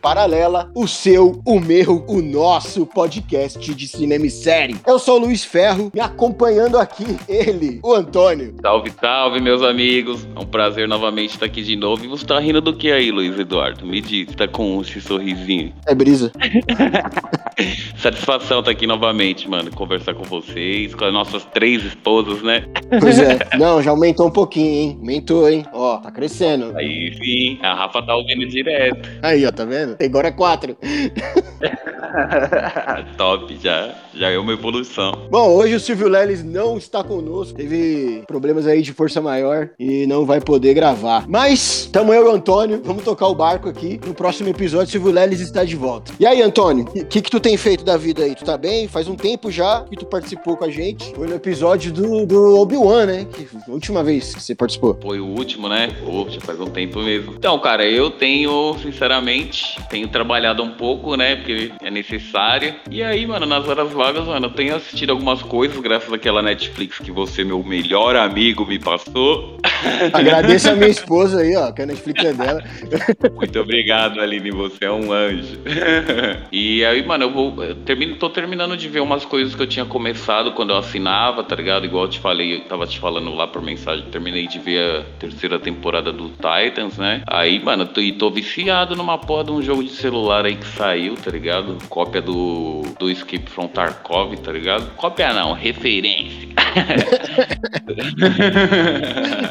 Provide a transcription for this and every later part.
Paralela, o seu, o meu, o nosso podcast de cinema e série. Eu sou o Luiz Ferro, me acompanhando aqui, ele, o Antônio. Salve, salve, meus amigos. É um prazer novamente estar aqui de novo. E você tá rindo do que aí, Luiz Eduardo? Me diz, tá com esse sorrisinho? É brisa. Satisfação estar aqui novamente, mano. Conversar com vocês, com as nossas três esposas, né? Pois é. Não, já aumentou um pouquinho, hein? Aumentou, hein? Ó, tá crescendo. Aí sim, a Rafa tá ouvindo direto. Aí, ó, tá vendo? Agora é quatro. Top, já, já é uma evolução. Bom, hoje o Silvio Leles não está conosco. Teve problemas aí de força maior e não vai poder gravar. Mas, tamo eu e o Antônio. Vamos tocar o barco aqui. No próximo episódio, o Silvio Leles está de volta. E aí, Antônio, o que, que tu tem feito da vida aí? Tu tá bem? Faz um tempo já que tu participou com a gente. Foi no episódio do, do Obi-Wan, né? Que foi a última vez que você participou. Foi o último, né? Pô, já faz um tempo mesmo. Então, cara, eu tenho, sinceramente, tenho trabalhado um pouco, né? Porque é necessário. E aí, mano, nas horas vagas, mano, eu tenho assistido algumas coisas graças àquela Netflix que você, meu melhor amigo, me passou. Agradeço a minha esposa aí, ó, que a Netflix é dela. Muito obrigado, Aline, você é um anjo. e aí, mano, eu vou. Eu termino, tô terminando de ver umas coisas que eu tinha começado quando eu assinava, tá ligado? Igual eu te falei, eu tava te falando lá por mensagem, terminei de ver a terceira temporada do Titans, né? Aí, mano, tô, e tô viciado numa porra de um jogo de celular aí que saiu, tá ligado? Cópia do, do Escape from Tarkov, tá ligado? Cópia não, referência.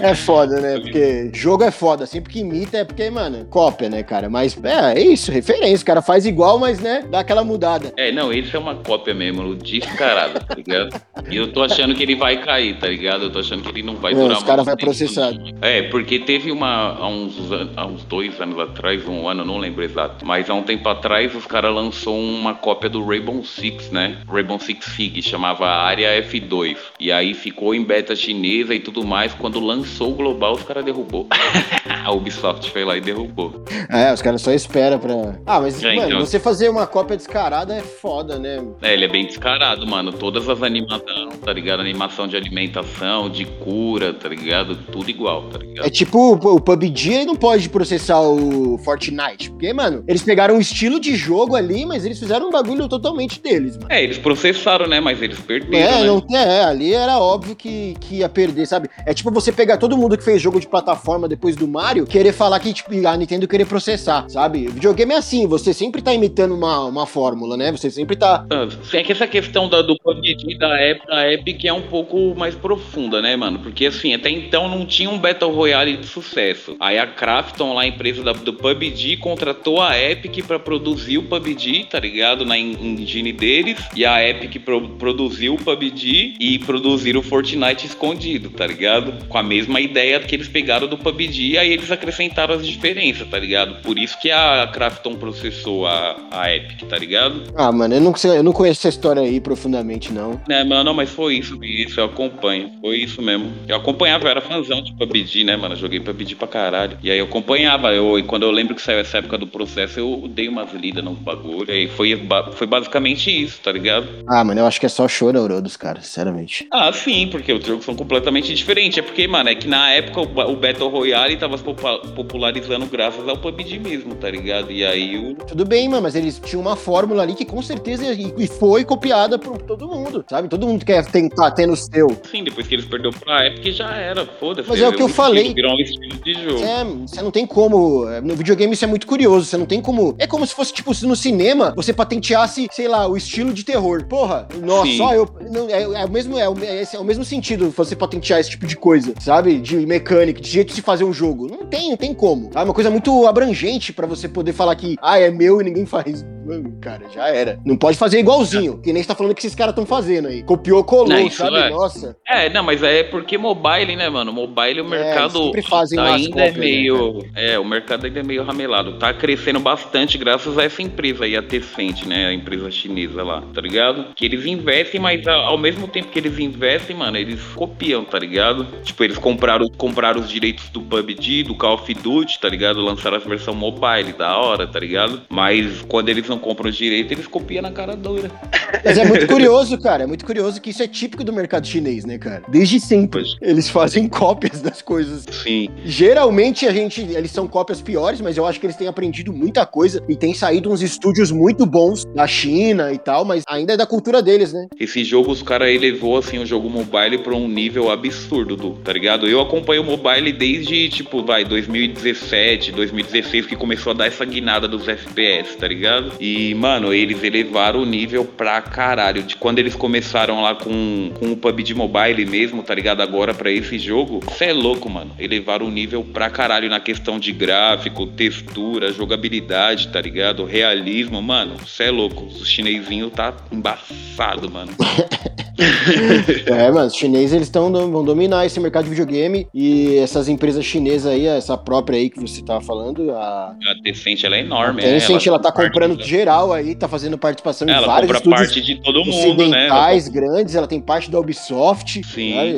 É foda, né? Porque jogo é foda. Sempre que imita é porque, mano, cópia, né, cara? Mas é, é isso, referência. O cara faz igual, mas, né, dá aquela mudada. É, não, esse é uma cópia mesmo, descarado, tá ligado? E eu tô achando que ele vai cair, tá ligado? Eu tô achando que ele não vai Não, durar os caras vai tempo. processado. É, porque teve uma. Há uns, há uns dois anos atrás, um ano, não lembro exato. Mas há um tempo atrás, os caras lançou uma cópia do Rainbow Six, né? Rainbow Six Siege, chamava Área F2. E aí ficou em beta chinesa e tudo mais. Quando lançou o global, os caras derrubou. A Ubisoft foi lá e derrubou. É, os caras só esperam pra. Ah, mas, É, mano, então- você fazer uma cópia descarada é foda, né? É, ele é bem descarado, mano. Todas as animações, tá ligado? Animação de alimentação, de cura, tá ligado? Tudo igual, tá ligado? É tipo o PUBG ele não pode processar o Fortnite. Porque, mano, eles pegaram um estilo de jogo ali, mas eles fizeram um bagulho totalmente deles, mano. É, eles processaram, né? Mas eles perderam, É, né? não, é, ali era óbvio que, que ia perder, sabe? É tipo você pegar todo mundo que fez jogo de plataforma depois do Mario, querer falar que, tipo, a Nintendo querer processar, sabe? Videogame é assim, você sempre tá imitando uma, uma fórmula, né? Você sempre tá. Ah, É que essa questão da, do PUBG da da Epic é um pouco mais profunda, né, mano? Porque assim, até então não tinha um Battle Royale de sucesso. Aí a Krafton, lá a empresa da- do PUBG, contratou a Epic pra produzir o PUBG, tá ligado? Na en- engine deles. E a Epic pro- produziu o PUBG e produziram o Fortnite escondido, tá ligado? Com a mesma ideia que eles pegaram do PUBG, aí eles acrescentaram as diferenças, tá ligado? Por isso que a Krafton processou a, a Epic, tá ligado? Ah, mano, eu não, sei- eu não conheço essa história aí profundamente, não. É, mano, não, mas foi isso, isso, eu acompanho. Foi isso mesmo. Eu acompanhava, eu era fãzão de PUBG, né, mano? Eu joguei PUBG pra caralho. E aí eu acompanhava. Eu, e quando eu lembro que saiu essa época do processo, eu dei umas lidas no bagulho. E aí foi, foi basicamente isso, tá ligado? Ah, mano, eu acho que é só chororô dos caras, sinceramente. Ah, sim, porque os jogos são completamente diferentes. É porque, mano, é que na época o, o Battle Royale tava popularizando graças ao PUBG mesmo, tá ligado? E aí o. Tudo bem, mano, mas eles tinham uma fórmula ali que com certeza e foi copiada por todo mundo, sabe? Todo mundo quer tentar ter no seu. Sim, depois que eles perderam pra Epic já era, foda-se. Mas é o que eu falei. Virou um estilo de jogo. É, você não tem como. é, No videogame isso é muito curioso. Você não tem como. É como se fosse, tipo, se no cinema você patenteasse, sei lá, o estilo de terror. Porra, nossa, Sim. só eu. não, é, é o mesmo, é, o, é, é o mesmo sentido você patentear esse tipo de coisa, sabe? De mecânica, de jeito de fazer um jogo. Não tem, não tem como. É uma coisa muito abrangente pra você poder falar que, ah, é meu e ninguém faz. Mano, cara, já era. Não pode fazer igualzinho, que nem você tá falando que esses caras estão fazendo aí. Copiou, colou, Não, sabe? é. Nossa. É, não, mas é porque mobile, né, mano? Mobile o mercado sempre fazem ainda é né, meio. é, o mercado ainda é meio ramelado. Tá crescendo bastante graças a essa empresa aí, a Tencent, né? A empresa chinesa lá, tá ligado? Que eles investem, mas ao mesmo tempo que eles investem, mano, eles copiam, tá ligado? Tipo, eles compraram, compraram os direitos do PUBG, do Call of Duty, tá ligado? Lançaram a versão mobile, da hora, tá ligado? Mas quando eles não compram direito, eles copiam na cara dura. Mas é muito curioso, cara. É muito curioso que isso é típico do mercado chinês, né, cara? Desde sempre. Pois. Eles fazem cópias das coisas. Sim. Geralmente a gente. Eles são cópias piores, mas eu acho que eles têm aprendido muita coisa e tem saído uns estúdios muito bons da China e tal, mas ainda é da cultura deles, né? Esse jogo, os caras elevou, assim, o jogo mobile pra um nível absurdo, do, tá ligado? Eu acompanho o mobile desde, tipo, vai, 2017, 2016, que começou a dar essa guinada dos FPS, tá ligado? E, mano, eles elevaram o nível pra caralho. De quando eles começaram lá com, com o PUBG Mobile mesmo, tá ligado? Agora pra esse jogo, cê é louco, mano. Elevaram o nível pra caralho na questão de gráfico, textura, jogabilidade, tá ligado? Realismo, mano, cê é louco. Os chinesinhos tá embaçado, mano. É, mano, os chineses eles tão, vão dominar esse mercado de videogame e essas empresas chinesas aí, essa própria aí que você tava falando, a A ela é enorme. a Tencent, ela, tá parte comprando da- geral aí, tá fazendo participação em Ela vários compra estúdios parte de todo mundo, né? Ela grandes, ela tem parte da Ubisoft. Sim. sabe?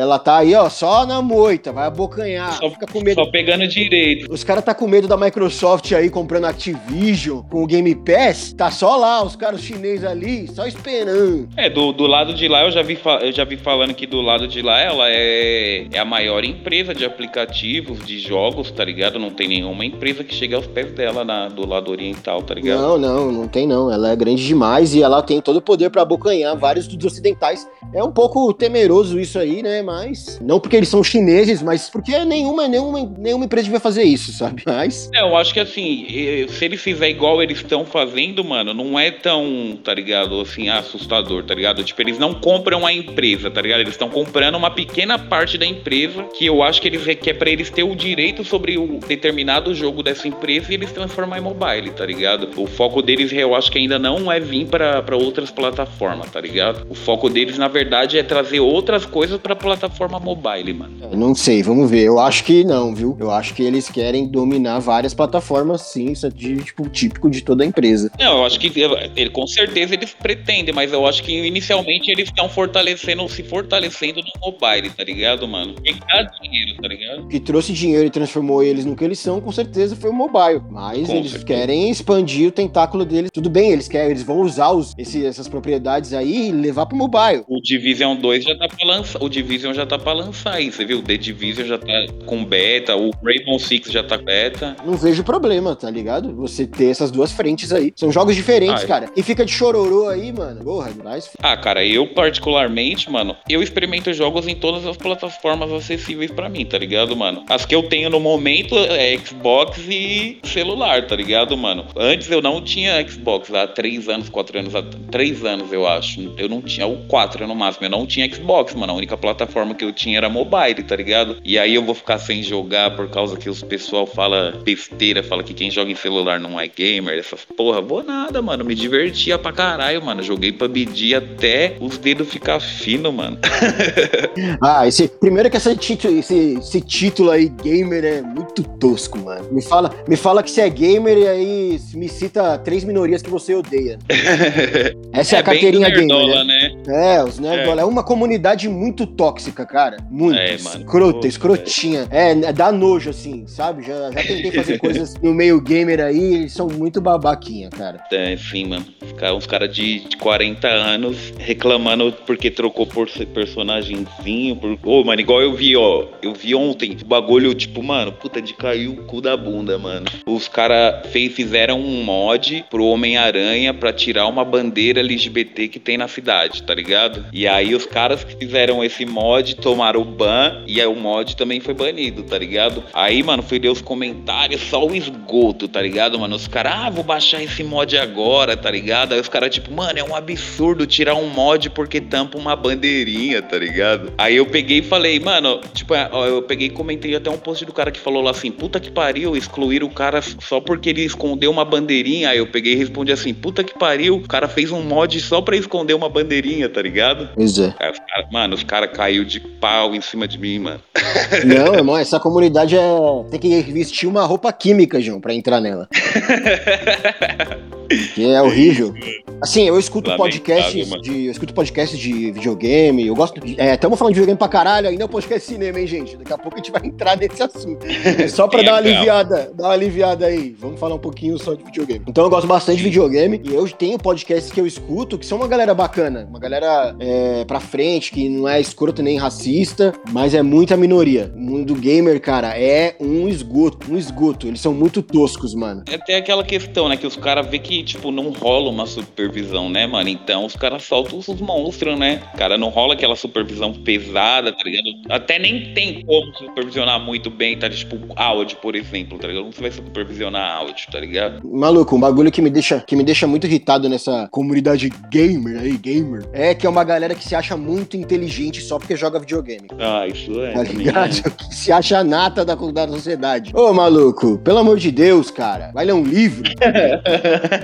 Ela tá aí, ó, só na moita, vai abocanhar, Só- fica com medo. Só pegando direito. Os caras tá com medo da Microsoft aí comprando Activision com o Game Pass. Tá só lá, os caras chineses ali, só esperando. É, do, do lado de lá eu já vi, eu já vi falando que do lado de lá ela é, é a maior empresa de aplicativos, de jogos, tá ligado? Não tem nenhuma empresa que chegue aos pés dela na, do lado oriental, tá ligado? Não, não, não tem não. Ela é grande demais e ela tem todo o poder pra abocanhar vários estúdios ocidentais. É um pouco temeroso isso aí, né? Mas não porque eles são chineses, mas porque nenhuma, nenhuma, nenhuma empresa devia fazer isso, sabe? Mas É, eu acho que assim, se eles fizer igual eles estão fazendo, mano, não é tão, tá ligado, assim, assustador, tá ligado? Tipo, eles não compram a empresa, tá ligado? Eles estão comprando uma pequena parte da empresa que eu acho que eles que é pra eles ter o direito sobre o determinado jogo dessa empresa e eles transformar em mobile, tá ligado? O foco deles, eu acho que ainda não é vir pra pra outras plataformas, tá ligado? O foco deles, na verdade, é trazer outras coisas pra plataforma mobile, mano. é, não sei, vamos ver. Eu acho que não, viu? Eu acho que eles querem dominar várias plataformas, sim. Isso é de, tipo, típico de toda empresa. Não, eu acho que ele, com certeza eles pretendem, mas eu acho que inicialmente eles estão fortalecendo, se fortalecendo no mobile, tá ligado, mano? Porque dá dinheiro, tá ligado? Que trouxe dinheiro e transformou eles no que eles são, com certeza, foi o mobile. Mas Com eles certeza. querem expandir o tentáculo deles. Tudo bem, eles querem, eles vão usar os, esse- essas propriedades aí e levar pro mobile. O Division 2 já tá pra lançar, o Division já tá pra lançar aí, você viu? O The Division já tá com beta, o Rainbow Six já tá beta. Não vejo problema, tá ligado? Você ter essas duas frentes aí. São jogos diferentes, Ah, é. cara. E fica de chororô aí, mano. Porra, mas Ah, cara, eu particularmente, mano, eu experimento jogos em todas as plataformas acessíveis pra mim, tá ligado, mano? As que eu tenho no momento é Xbox e celular, tá ligado, mano? Antes eu não tinha Xbox, há três anos, quatro anos, há três anos eu acho. Eu não tinha, ou quatro no máximo, eu não tinha Xbox, mano. A única plataforma que eu tinha era mobile, tá ligado? E aí eu vou ficar sem jogar por causa que os pessoal fala besteira, fala que quem joga em celular não é gamer, essas porra. Vou nada, mano. Me divertia pra caralho, mano. Joguei PUBG até os dedos ficar fino, mano. Ah, esse. Primeiro que título, esse, esse título aí, gamer, é muito tosco, mano. Me fala, me fala que você é gamer e aí me cita três minorias que você odeia. Essa é, a bem carteirinha gamer. nerdola, Né? né? É, os nerdola. É. uma comunidade muito tóxica, cara. Muito. É, mano. Escrota, Pô, escrotinha. É, é, dá nojo, assim, sabe? Já, já tentei fazer coisas no meio gamer aí, eles são muito babaquinha, cara. É, enfim, mano. Caras uns cara de, de 40 anos reclamando porque trocou por personagemzinho. Por... Ô, mano, igual eu vi, ó. Eu vi ontem o bagulho, tipo, mano, puta de cair o cu da bunda, mano. Os caras fizeram um mod pro Homem-Aranha pra tirar uma bandeira LGBT que tem na cidade, tá ligado? E aí os caras que fizeram esse mod tomaram o ban e aí o mod também foi banido, tá ligado? Aí, mano, fui ler os comentários, só o esgoto, tá ligado, mano? Os caras, ah, vou baixar esse mod agora, tá ligado? Aí os caras, tipo, mano, é um absurdo tirar um mod porque tampa uma bandeirinha, tá ligado? Aí eu peguei e falei, mano, tipo, eu peguei e comentei até um post do cara que falou lá assim, puta que pariu, excluir o cara só porque ele escondeu uma bandeirinha. Aí eu peguei e respondi assim, puta que pariu, o cara fez um mod só pra esconder uma bandeirinha, tá ligado? Pois é. Aí os cara- mano, os caras caiu de pau em cima de mim, mano. Não, irmão, essa comunidade é. Tem que vestir uma roupa química, João, pra entrar nela. Que é horrível. Assim, eu escuto podcasts mano. de. Eu escuto podcasts de videogame. Eu gosto. de- É, estamos falando de videogame pra caralho, ainda é um podcast de cinema, hein, gente? Daqui a pouco a gente vai entrar nesse assunto. É só pra dar uma calma. aliviada, dar uma aliviada aí. Vamos falar um pouquinho só de videogame. Então eu gosto bastante de videogame e eu tenho podcasts que eu escuto que são uma galera bacana, uma galera é, pra frente, que não é escroto nem racista, mas é muita minoria. O mundo gamer, cara, é um esgoto, um esgoto. Eles são muito toscos, mano. É até aquela questão, né? Que os caras vê que, tipo, não rola uma supervisão, né, mano? Então os caras soltam os monstros, né? Cara, não rola aquela supervisão pesada, tá ligado? Até nem tem como supervisionar muito bem, tá? Tipo, áudio, por exemplo, tá ligado? Como você vai supervisionar áudio, tá ligado? Maluco, um bagulho que me deixa, que me deixa muito irritado nessa comunidade gamer aí, gamer, é que é uma galera que se acha muito inteligente só porque joga videogame. Ah, isso é. Tá ligado? Que se acha a nata da, da sociedade. Ô, maluco, pelo amor de Deus, cara. Vai ler um livro.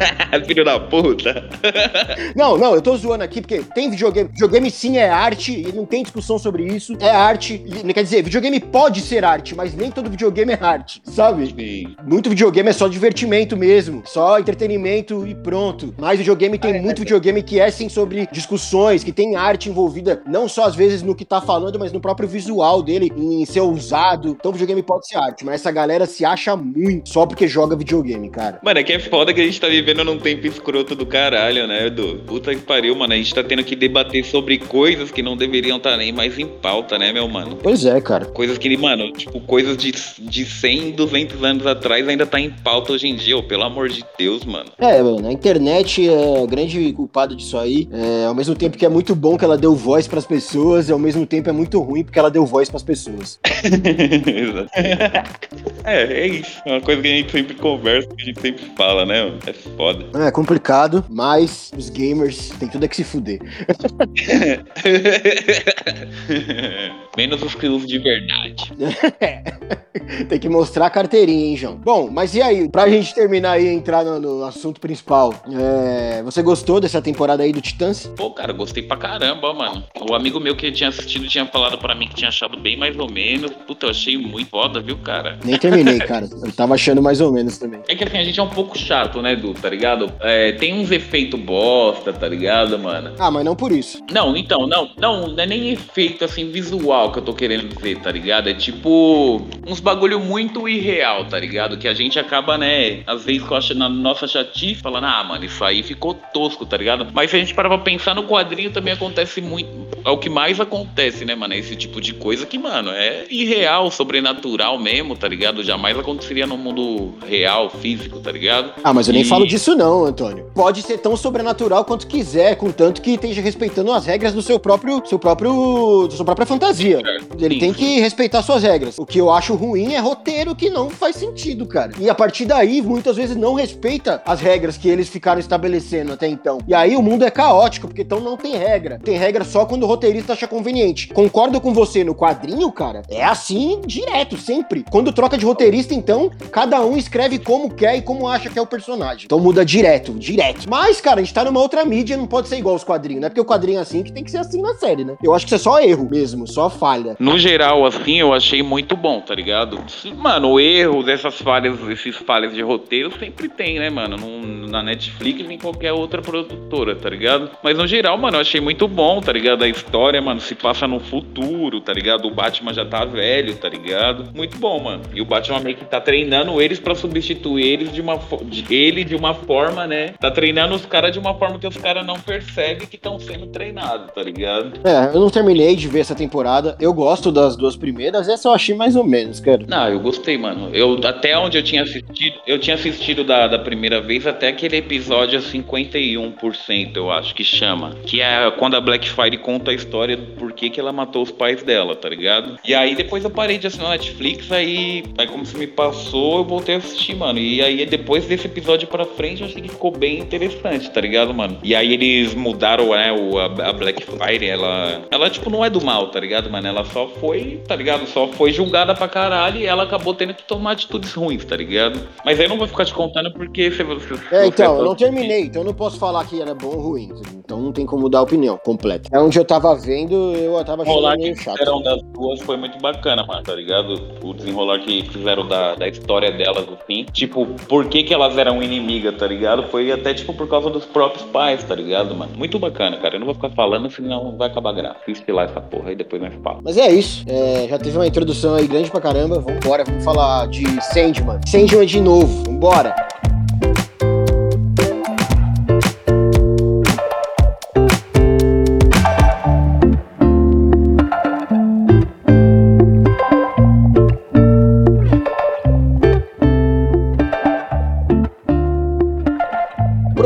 Filho da puta. Não, não, eu tô zoando aqui porque tem videogame. Videogame sim é arte e não tem discussão sobre isso. É arte. Quer dizer, videogame pode ser arte, mas nem todo videogame é arte, sabe? Sim. Muito videogame é só divertimento mesmo, só entretenimento e pronto. Mas videogame tem muito videogame que é sim sobre discussões, que tem arte envolvida, não só às vezes no que tá falando, mas no próprio visual dele, em ser ousado. Então videogame pode ser arte, mas essa galera se acha muito só porque joga videogame, cara. Mano, é que é foda que a gente tá vivendo num tempo escroto do caralho, né, Edu? Puta que pariu, mano. A gente tá tendo que debater sobre coisas que não deveriam estar nem mais em pauta, né, meu mano? Pois é, cara. Coisas que, mano, tipo, coisas de, de 100, 200 anos atrás ainda tá em pauta hoje em dia, ô, pelo amor de Deus, mano. É, mano, a internet é o grande culpado disso aí. É, ao mesmo tempo que é muito bom que ela deu voz pras pessoas, e ao mesmo tempo é muito ruim porque ela deu voz pras pessoas. É, é isso. É uma coisa que a gente sempre conversa, que a gente sempre fala, né, mano? É foda. É complicado, mas os gamers têm tudo é que se fuder. Menos os quilos de verdade. Tem que mostrar a carteirinha, hein, João? Bom, mas e aí? Pra gente terminar aí e entrar no, no assunto principal, é, você gostou dessa temporada aí do Titãs? Pô, cara, gostei pra caramba, mano. O amigo meu que tinha assistido tinha falado pra mim que tinha achado bem mais ou menos. Puta, eu achei muito foda, viu, cara? Nem terminei, cara. Eu tava achando mais ou menos também. É que assim, a gente é um pouco chato, né, Du, tá ligado? É, tem uns efeitos bosta, tá ligado, mano? Ah, mas não por isso. Não, então, não, não, não é nem efeito assim visual que eu tô querendo dizer, tá ligado? É tipo uns bagulho muito irreal, tá ligado? Que a gente acaba, né, às vezes com a na nossa chatice falando, ah, mano, isso aí ficou tosco, tá ligado? Mas se a gente parar pra pensar no quadrinho também acontece muito. É o que mais acontece, né, mano? É Esse tipo de coisa que, mano, é irreal, sobrenatural mesmo, tá ligado? Jamais aconteceria no mundo real, físico, tá ligado? Ah, mas eu nem E- falo disso não, Antônio. Pode ser tão sobrenatural quanto quiser, contanto que esteja respeitando as regras do seu próprio, seu próprio, da sua própria fantasia. Ele Sim. tem que respeitar suas regras. O que eu acho ruim é roteiro que não faz sentido, cara. E a partir daí, muitas vezes não respeita as regras que eles ficaram estabelecendo até então. E aí o mundo é caótico, porque então não tem regra. Tem regra só quando o roteirista acha conveniente. Concordo com você no quadrinho, cara. É assim direto, sempre. Quando troca de roteirista, então, cada um escreve como quer e como acha que é o personagem. Então muda direto, direto. Mas, cara, a gente tá numa outra mídia, não pode ser igual os quadrinhos, né? Porque o quadrinho é assim que tem que ser assim na série, né? Eu acho que isso é só erro mesmo, só falha. No geral, assim, eu achei muito bom, tá ligado? Mano, o erro dessas falhas, esses falhas de roteiro sempre tem, né, mano? Num- na Netflix e em qualquer outra produtora, tá ligado? Mas no geral, mano, eu achei muito bom, tá ligado? A história, mano, se passa no futuro, tá ligado? O Batman já tá velho, tá ligado? Muito bom, mano. E o Batman meio que tá treinando eles pra substituir eles de uma de ele de uma forma, né? Tá treinando os caras de uma forma que os caras não percebem que estão sendo treinados, tá ligado? É, eu não terminei de ver essa temporada. Eu gosto das duas primeiras, essa eu achei mais ou menos, cara. Não, eu gostei, mano. Eu até onde eu tinha assistido, eu tinha assistido da, da primeira vez até aquele episódio 51%, eu acho que chama, que é quando a Blackfire conta a história do porquê que ela matou os pais dela, tá ligado? E aí depois eu parei de assinar Netflix, aí, aí como se me passou, eu voltei a assistir, mano. E aí depois desse episódio pra frente, eu achei que ficou bem interessante, tá ligado, mano? E aí eles mudaram, né, o, a, a Blackfire, ela, ela tipo não é do mal, tá ligado, mano? Ela só foi, tá ligado? Só foi julgada pra caralho e ela acabou tendo que tomar atitudes ruins, tá ligado? Mas aí eu não vou ficar te contando porque você, você É, então, eu não terminei, então eu não posso falar que era bom ou ruim. Então não tem como dar opinião completa. É onde eu tava vendo, eu tava O achando que meio chato. fizeram das duas foi muito bacana, mano, tá ligado? O desenrolar que fizeram da, da história delas, assim. Tipo, por que que elas eram inimigas, tá ligado? Foi até, tipo, por causa dos próprios pais, tá ligado, mano? Muito bacana, cara. Eu não vou ficar falando, senão vai acabar graça. Assiste lá essa porra aí, depois nós fala. Mas é isso. É, já teve uma introdução aí grande pra caramba. Vambora, vamos falar de Sandman. Sandman de novo. Vambora.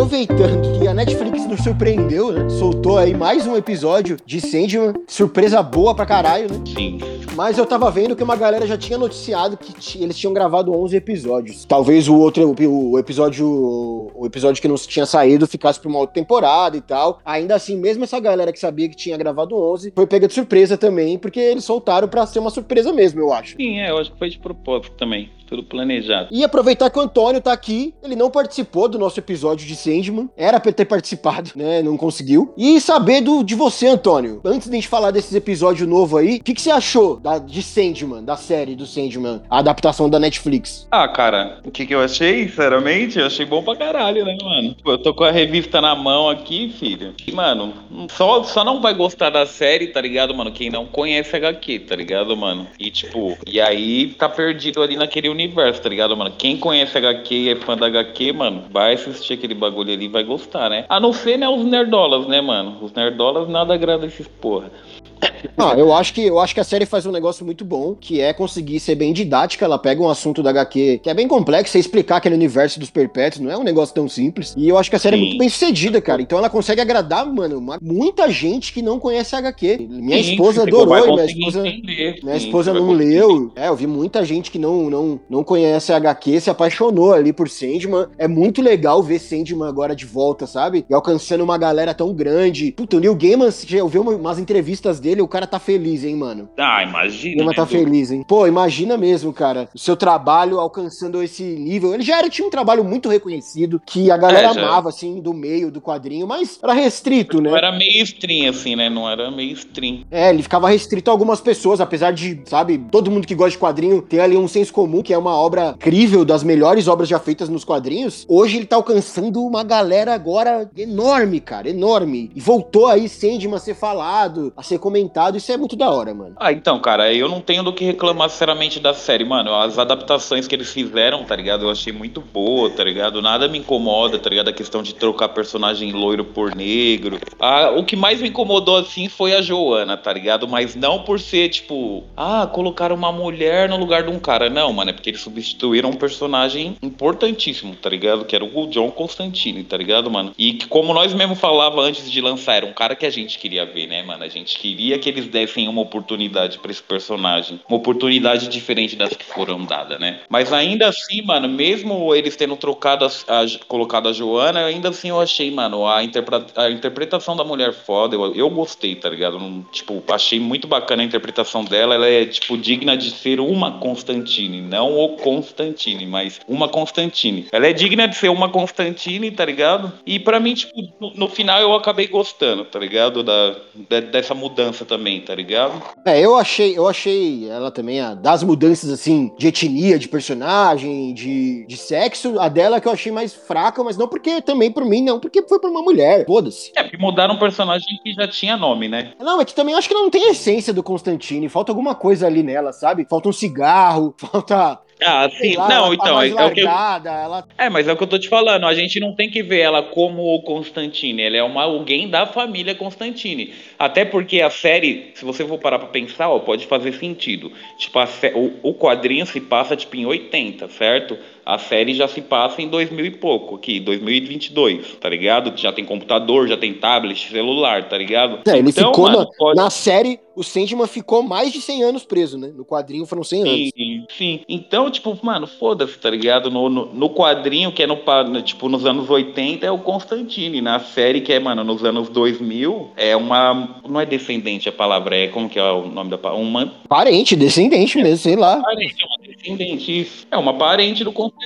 Aproveitando que a Netflix nos surpreendeu, né? Soltou aí mais um episódio de Sandman. Surpresa boa pra caralho, né? Sim. Mas eu tava vendo que uma galera já tinha noticiado que eles tinham gravado 11 episódios. Talvez o outro, o episódio, o episódio que não tinha saído ficasse pra uma outra temporada e tal. Ainda assim, mesmo essa galera que sabia que tinha gravado 11, foi pega de surpresa também, porque eles soltaram pra ser uma surpresa mesmo, eu acho. Sim, é, eu acho que foi de propósito também. Tudo planejado. E aproveitar que o Antônio tá aqui, ele não participou do nosso episódio de Sandman, era pra ter participado, né? Não conseguiu. E saber do, de você, Antônio, antes de a gente falar desses episódios novo aí, o que, que você achou da, de Sandman, da série do Sandman, a adaptação da Netflix? Ah, cara, o que, que eu achei, sinceramente, eu achei bom pra caralho, né, mano? Eu tô com a revista na mão aqui, filho. E, mano, só, só não vai gostar da série, tá ligado, mano? Quem não conhece HQ, tá ligado, mano? E, tipo, e aí tá perdido ali naquele universo, tá ligado, mano? Quem conhece HQ e é fã da HQ, mano, vai assistir aquele bagulho ali e vai gostar, né? A não ser, né, os nerdolas, né, mano? Os nerdolas nada agrada esses porra. Ah, eu acho que eu acho que a série faz um negócio muito bom, que é conseguir ser bem didática. Ela pega um assunto da HQ que é bem complexo, e explicar aquele universo dos perpétuos, não é um negócio tão simples. E eu acho que a série Sim. é muito bem sucedida, cara. Então ela consegue agradar, mano, uma, muita gente que não conhece a HQ. Minha Sim, esposa adorou, minha esposa, entender. minha esposa não leu. É, eu vi muita gente que não, não, não conhece a HQ, se apaixonou ali por Sandman. É muito legal ver Sandman agora de volta, sabe? E alcançando uma galera tão grande. Puta, o Neil Gaiman, eu vi umas entrevistas dele, o cara tá feliz, hein, mano? Ah, imagina. Né, tá feliz, hein? Pô, imagina mesmo, cara. O seu trabalho alcançando esse nível. Ele já era, tinha um trabalho muito reconhecido, que a galera é, amava, assim, do meio do quadrinho, mas era restrito, né? Era meio stream, assim, né? Não era meio stream. É, ele ficava restrito a algumas pessoas, apesar de, sabe, todo mundo que gosta de quadrinho ter ali um senso comum, que é uma obra incrível, das melhores obras já feitas nos quadrinhos. Hoje ele tá alcançando uma galera agora enorme, cara, enorme. E voltou aí Sandman a ser falado, a ser comentado isso é muito da hora, mano. Ah, então, cara, eu não tenho do que reclamar sinceramente da série, mano. As adaptações que eles fizeram, tá ligado? Eu achei muito boa, tá ligado? Nada me incomoda, tá ligado? A questão de trocar personagem loiro por negro. Ah, o que mais me incomodou, assim, foi a Joana, tá ligado? Mas não por ser, tipo, ah, colocaram uma mulher no lugar de um cara. Não, mano, é porque eles substituíram um personagem importantíssimo, tá ligado? Que era o John Constantine, tá ligado, mano? E que, como nós mesmo falava antes de lançar, era um cara que a gente queria ver, né, mano? A gente queria que eles dessem uma oportunidade para esse personagem. Uma oportunidade diferente das que foram dadas, né? Mas ainda assim, mano, mesmo eles tendo trocado, a, a, colocado a Joana, ainda assim eu achei, mano, a, a interpretação da mulher foda, eu, eu gostei, tá ligado? Tipo, achei muito bacana a interpretação dela. Ela é, tipo, digna de ser uma Constantine, não o Constantine, mas uma Constantine. Ela é digna de ser uma Constantine, tá ligado? E para mim, tipo, no, no, final eu acabei gostando, tá ligado? Da, da, dessa mudança também, tá ligado? É, eu achei, eu achei ela também, a, das mudanças assim, de etnia, de personagem, de, de sexo, a dela que eu achei mais fraca, mas não porque também por mim, não, porque foi por uma mulher, foda-se. É, porque mudaram um personagem que já tinha nome, né? Não, é que também acho que ela não tem a essência do Constantine, falta alguma coisa ali nela, sabe? Falta um cigarro, falta ah, sim. Lá, não, tá então. É, é, o que eu... ela... é, mas é o que eu tô te falando. A gente não tem que ver ela como o Constantine. Ela é uma, alguém da família Constantine. Até porque a série, se você for parar pra pensar, ó, pode fazer sentido. Tipo, o, o quadrinho se passa tipo em 80, certo? A série já se passa em 2000 e pouco, aqui, 2022, tá ligado? Já tem computador, já tem tablet, celular, tá ligado? É, ele então, ficou mano, na, pode... na série, o Sandman ficou mais de 100 anos preso, né? No quadrinho foram 100 sim, anos. Sim, sim. Então, tipo, mano, foda-se, tá ligado? No, no, no, quadrinho, que é no, tipo, nos anos 80, é o Constantine. Na série, que é, mano, nos anos 2000, é uma... Não é descendente a palavra, é... Como que é o nome da palavra? Uma... Parente, descendente mesmo, sei lá. Parente, é uma descendente, isso. É uma parente do Constantine,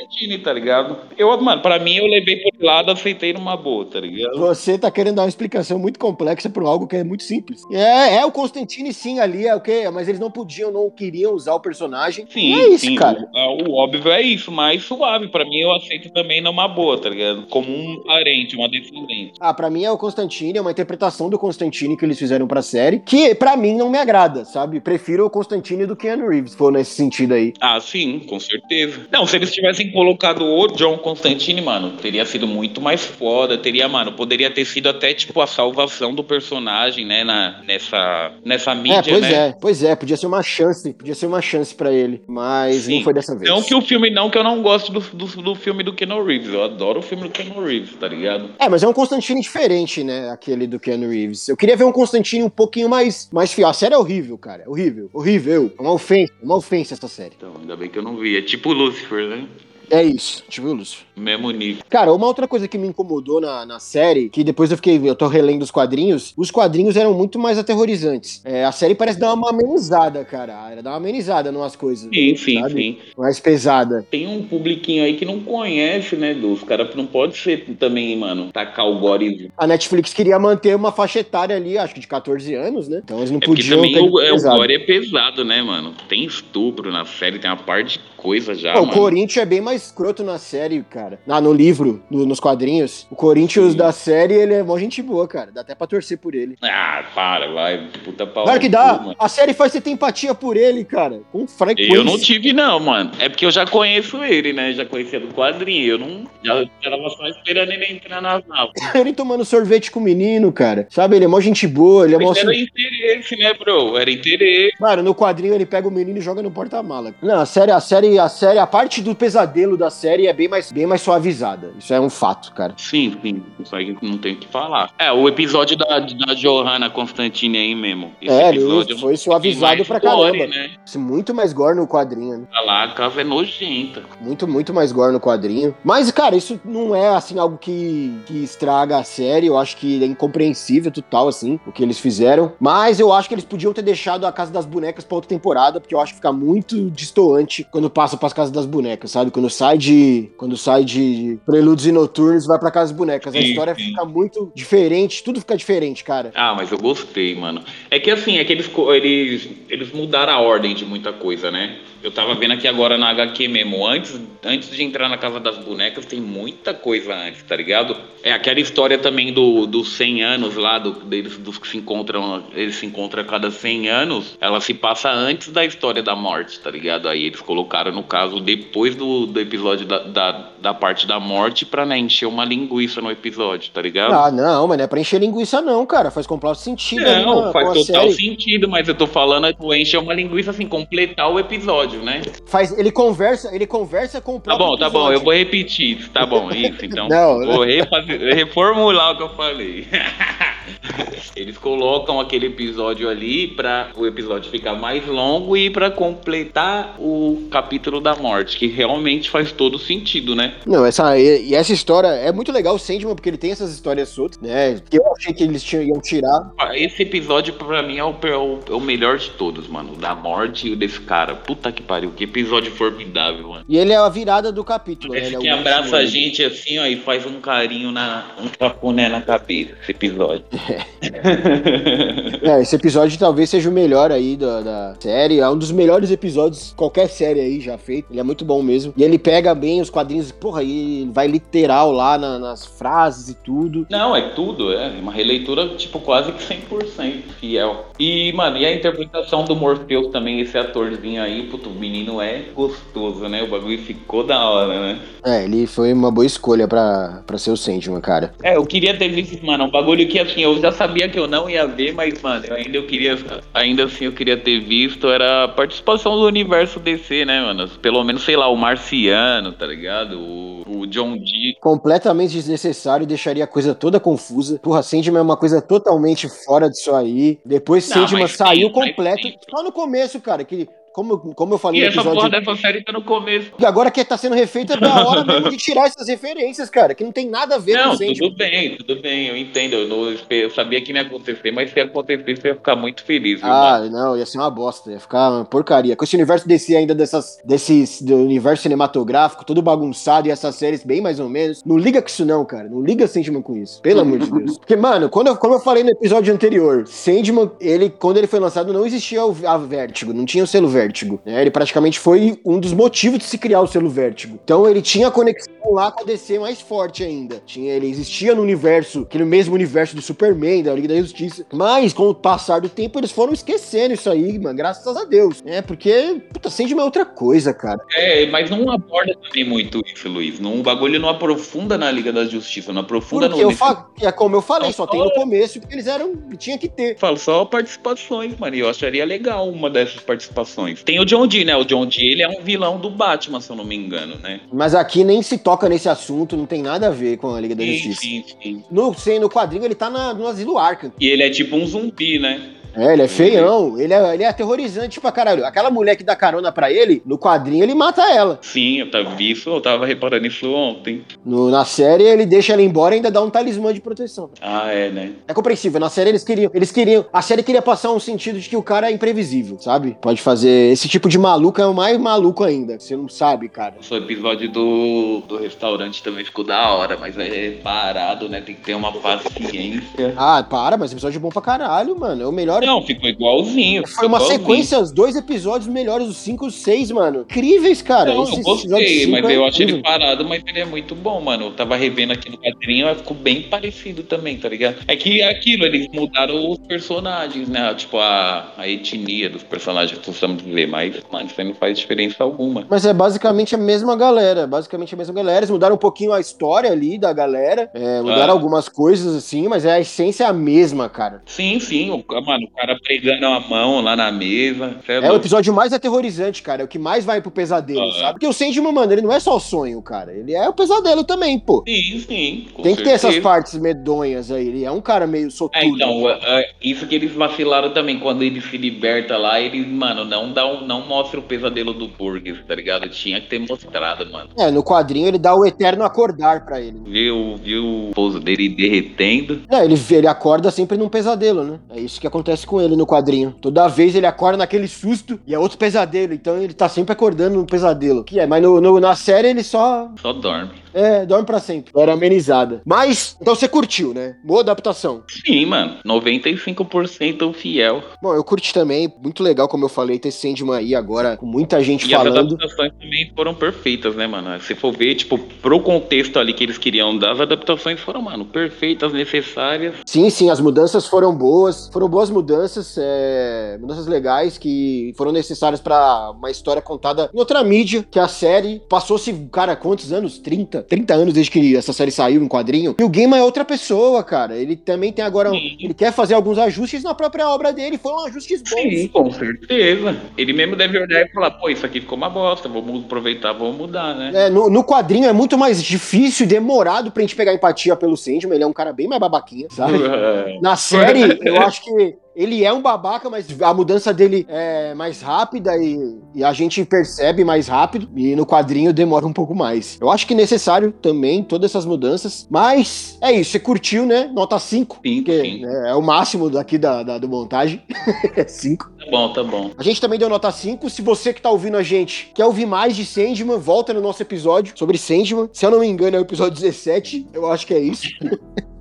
tá ligado? Eu, mano, pra mim eu levei por lado, aceitei numa boa, tá ligado? Você tá querendo dar uma explicação muito complexa pra algo que é muito simples. É, é o Constantine sim ali, é o quê? Mas eles não podiam, não queriam usar o personagem. Sim, é isso, sim, cara. O, o óbvio é isso, mas suave. Pra mim eu aceito também numa boa, tá ligado? Como um parente, uma descendente. Ah, pra mim é o Constantine, é uma interpretação do Constantine que eles fizeram pra série, que pra mim não me agrada, sabe? Prefiro o Constantine do que Keanu Reeves, se for nesse sentido aí. Ah, sim, com certeza. Não, se eles tivessem colocado o John Constantine, mano, teria sido muito mais foda. Teria, mano, poderia ter sido até, tipo, a salvação do personagem, né? Na, nessa, nessa mídia, é, pois né? é, pois é, podia ser uma chance, podia ser uma chance pra ele, mas Sim. não foi dessa vez. Não que o filme, não que eu não gosto do, do, do filme do Keanu Reeves. Eu adoro o filme do Keanu Reeves, tá ligado? É, mas é um Constantine diferente, né? Aquele do Keanu Reeves. Eu queria ver um Constantine um pouquinho mais, mais fiel. A série é horrível, cara. É horrível. Horrível. É uma ofensa. É uma ofensa essa série. Então, ainda bem que eu não vi. É tipo Lucifer, né? É isso. Tipo, Lúcio. Mesmo nível. Cara, uma outra coisa que me incomodou na, na série, que depois eu fiquei, eu tô relendo os quadrinhos, os quadrinhos eram muito mais aterrorizantes. É, a série parece dar uma amenizada, cara. Ela dá uma amenizada numas coisas. Sim, sabe? sim. Mais pesada. Tem um publiquinho aí que não conhece, né, Du? Os caras não pode ser também, mano, tacar o gore. A Netflix queria manter uma faixa etária ali, acho que de 14 anos, né? Então eles não É porque podiam também o, é, o gore é pesado, né, mano? Tem estupro na série, tem uma parte de coisa já, Pô, o. Corinthians é bem mais escroto na série, cara. Ah, no livro, no- nos quadrinhos. O Corinthians Sim. da série, ele é mó gente boa, cara. Dá até pra torcer por ele. Ah, para, vai. Puta pau. Claro que dá. mano. A série faz você ter empatia por ele, cara. Com frequência. Eu não tive, não, mano. É porque eu já conheço ele, né? Já conhecia do quadrinho. Eu não. Já tava só esperando ele entrar nas naves. Ele tomando sorvete com o menino, cara. Sabe, ele é mó gente boa, ele é mó... Mas era interesse, né, bro? Era interesse. Mano, no quadrinho ele pega o menino e joga no porta-mala. Não, a série, a série, a série, a parte do pesadelo da série é bem mais, bem mais suavizada. Isso é um fato, cara. Sim, sim. Isso aí não tem o que falar. É, o episódio da, da Johanna Constantine aí mesmo. Esse é, episódio foi suavizado mais pra gore, caramba. Né? Muito mais gore no quadrinho, né? Tá lá, a casa é nojenta. Muito, muito mais gore no quadrinho. Mas, cara, isso não é, assim, algo que, que estraga a série. Eu acho que é incompreensível total, assim, o que eles fizeram. Mas eu acho que eles podiam ter deixado a Casa das Bonecas pra outra temporada, porque eu acho que fica muito distoante quando passa pras Casas das Bonecas, sabe? Quando sai de. Quando sai de Preludes e Noturnos vai pra Casa das Bonecas. A Sim, história sim. fica muito diferente, tudo fica diferente, cara. Ah, mas eu gostei, mano. É que assim, é que eles, eles, eles mudaram a ordem de muita coisa, né? Eu tava vendo aqui agora na HQ mesmo. Antes, antes de entrar na Casa das Bonecas, tem muita coisa antes, tá ligado? É aquela história também do, dos 100 anos lá, do, deles, dos que se encontram, eles se encontram a cada 100 anos. Ela se passa antes da história da morte, tá ligado? Aí eles colocaram, no caso, depois do, do episódio da, da, da parte da morte pra, né, encher uma linguiça no episódio, tá ligado? Ah, não, mas não é pra encher linguiça, não, cara. Faz completo sentido. Não, na- faz total série. sentido, mas eu tô falando é tu encher uma linguiça assim, completar o episódio, né? Faz, ele conversa, ele conversa com o Tá bom, tá bom, eu vou repetir isso, tá bom, isso, então. Não, vou refazer- reformular o que eu falei. Eles colocam aquele episódio ali pra o episódio ficar mais longo e pra completar o capítulo da morte, que realmente faz todo sentido, né? Não, essa, e, essa história é muito legal, o Sandman, porque ele tem essas histórias soltas, né? Que eu achei que eles tinham, iam tirar. Esse episódio pra mim é o, é o- é o melhor de todos, mano. O Da morte e o desse cara. Puta que pariu, que episódio formidável, mano. E ele é a virada do capítulo, né? Esse Ele é que o abraça a gente assim, ó, e faz um carinho na. um cafuné na cabeça, esse episódio. É, esse episódio talvez seja o melhor aí da, da série. É um dos melhores episódios, qualquer série aí já feito. Ele é muito bom mesmo. E ele pega bem os quadrinhos, porra, e vai literal lá na- nas frases e tudo. Não, é tudo, é. Uma releitura, tipo, quase que 100% fiel. E, mano, e a interpretação do Morpheus também, esse atorzinho aí, puto, o menino é gostoso, né? O bagulho ficou da hora, né? É, ele foi uma boa escolha pra, pra ser o Sandman, cara. É, eu queria ter visto, mano, um bagulho que assim, eu já sabia que eu não ia ver, mas, mano, eu ainda eu queria, ainda assim eu queria ter visto, era a participação do universo DC, né, mano? Pelo menos, sei lá, o Marciano, tá ligado? O, o John Dee. Completamente desnecessário, deixaria a coisa toda confusa. Porra, Sandman é uma coisa totalmente fora disso aí. Depois Não, Sandman saiu completo. Só no começo, cara, que como, como eu falei E no essa episódio... porra dessa série tá no começo. E agora que tá sendo refeita, é da hora mesmo de tirar essas referências, cara, que não tem nada a ver Não, com o Sandman. tudo bem, tudo bem, eu entendo. Eu, não, eu sabia que não ia acontecer, mas se acontecesse, eu ia ficar muito feliz, viu, Ah, mano? não, ia ser uma bosta, ia ficar uma porcaria. Com esse universo DC ainda dessas, desses, do universo cinematográfico, todo bagunçado e essas séries bem mais ou menos. Não liga com isso não, cara. Não liga Sandman com isso. Pelo amor de Deus. Porque, mano, quando eu, como eu falei no episódio anterior, Sandman, ele, quando ele foi lançado, não existia o, a Vértigo, não tinha o selo Vértigo. né? Ele praticamente foi um dos motivos de se criar o selo Vértigo. Então ele tinha conexão lá com a DC mais forte ainda. Tinha, ele existia no universo, aquele mesmo universo do Superman, da Liga da Justiça. Mas, com o passar do tempo, eles foram esquecendo isso aí, mano, graças a Deus. É, porque, puta, Sandman é outra coisa, cara. É, mas não aborda também muito isso, Luiz. Não, o bagulho não aprofunda na Liga da Justiça, não aprofunda Porque no. eu fa... é como eu falei, Não, só tem no começo, porque eles eram. Tinha que ter. Falo só participações, mano. E eu acharia legal uma dessas participações. Tem o John Dee, né? O John Dee, ele é um vilão do Batman, se eu não me engano, né? Mas aqui nem se toca nesse assunto, não tem nada a ver com a Liga da Sim, Justiça. sim, sim. No, sem- no quadrinho ele tá na- no asilo Arkham. E ele é tipo um zumbi, né? É, ele é feião, ele é, ele é aterrorizante pra caralho. Aquela mulher que dá carona pra ele, no quadrinho ele mata ela. Sim, eu tava vi isso, eu tava reparando isso ontem. No- na série ele deixa ela embora e ainda dá um talismã de proteção. Ah, é, né? É compreensível, na série eles queriam, eles queriam, a série queria passar um sentido de que o cara é imprevisível, sabe? Pode fazer, esse tipo de maluco é o mais maluco ainda, você não sabe, cara. O episódio do, do restaurante também ficou da hora, mas é parado, né? Tem que ter uma paciência. Ah, para, mas episódio é bom pra caralho, mano, é o melhor Não, ficou igualzinho. Foi uma igualzinho. sequência, os dois episódios melhores, os 5 e os 6, mano. Incríveis, cara. Não, Esse eu gostei, mas é eu achei ele parado, mas ele é muito bom, mano. Eu tava revendo aqui no quadrinho, ficou bem parecido também, tá ligado? É que é aquilo, eles mudaram os personagens, né? Tipo, a, a etnia dos personagens, precisamos dizer, mas, mano, isso aí não faz diferença alguma. Mas é basicamente a mesma galera, basicamente a mesma galera. Eles mudaram um pouquinho a história ali da galera, é, mudaram Ah. algumas coisas assim, mas a essência é a mesma, cara. Sim, sim, mano, cara pregando a mão lá na mesa. É, É o episódio mais aterrorizante, cara. É o que mais vai pro pesadelo, Ah. sabe? Porque o Sandman, mano, ele não é só o sonho, cara. Ele é o pesadelo também, pô. Sim, sim. Tem que ter essas certeza. partes medonhas aí. Ele é um cara meio É, soturno. então, é, é, isso que eles vacilaram também, quando ele se liberta lá, eles, mano, não dá um, não mostra o pesadelo do Burgess, tá ligado? Tinha que ter mostrado, mano. É, no quadrinho ele dá o eterno acordar pra ele. Viu, viu o pouso dele derretendo. Não, ele, ele acorda sempre num pesadelo, né? É isso que acontece com ele no quadrinho. Toda vez ele acorda naquele susto e é outro pesadelo. Então ele tá sempre acordando num pesadelo. Que é, mas no, no- na série ele só. Só dorme. É, dorme pra sempre. Era amenizada. Mas, então você curtiu, né? Boa adaptação. Sim, mano. 95% fiel. Bom, eu curti também. Muito legal, como eu falei, ter Sandman aí agora, com muita gente E as falando. adaptações também foram perfeitas, né, mano? Se for ver, tipo, pro contexto ali que eles queriam dar, as adaptações foram, mano, perfeitas, necessárias. Sim, sim, as mudanças foram boas. Foram boas mudanças, é, mudanças legais que foram necessárias pra uma história contada em outra mídia, que a série passou-se, cara, quantos anos? 30? 30 anos desde que essa série saiu em quadrinho. E o Game é outra pessoa, cara. Ele também tem agora. um-. Ele quer fazer alguns ajustes na própria obra dele. Foram ajustes bons. Sim, com certeza. Ele mesmo deve olhar e falar, pô, isso aqui ficou uma bosta, vamos aproveitar, vamos mudar, né? É, no, no quadrinho é muito mais difícil e demorado pra gente pegar empatia pelo Sandman. Ele é um cara bem mais babaquinha, sabe? Na série, eu acho que ele é um babaca, mas a mudança dele é mais rápida e, e a gente percebe mais rápido. E no quadrinho demora um pouco mais. Eu acho que é necessário também todas essas mudanças. Mas é isso, você curtiu, né? Nota 5. Sim, Porque sim. né, é o máximo daqui da, da do montagem. É 5. Tá bom, tá bom. A gente também deu nota 5. Se você que tá ouvindo a gente quer ouvir mais de Sandman, volta no nosso episódio sobre Sandman. Se eu não me engano, é o episódio 17. Eu acho que é isso.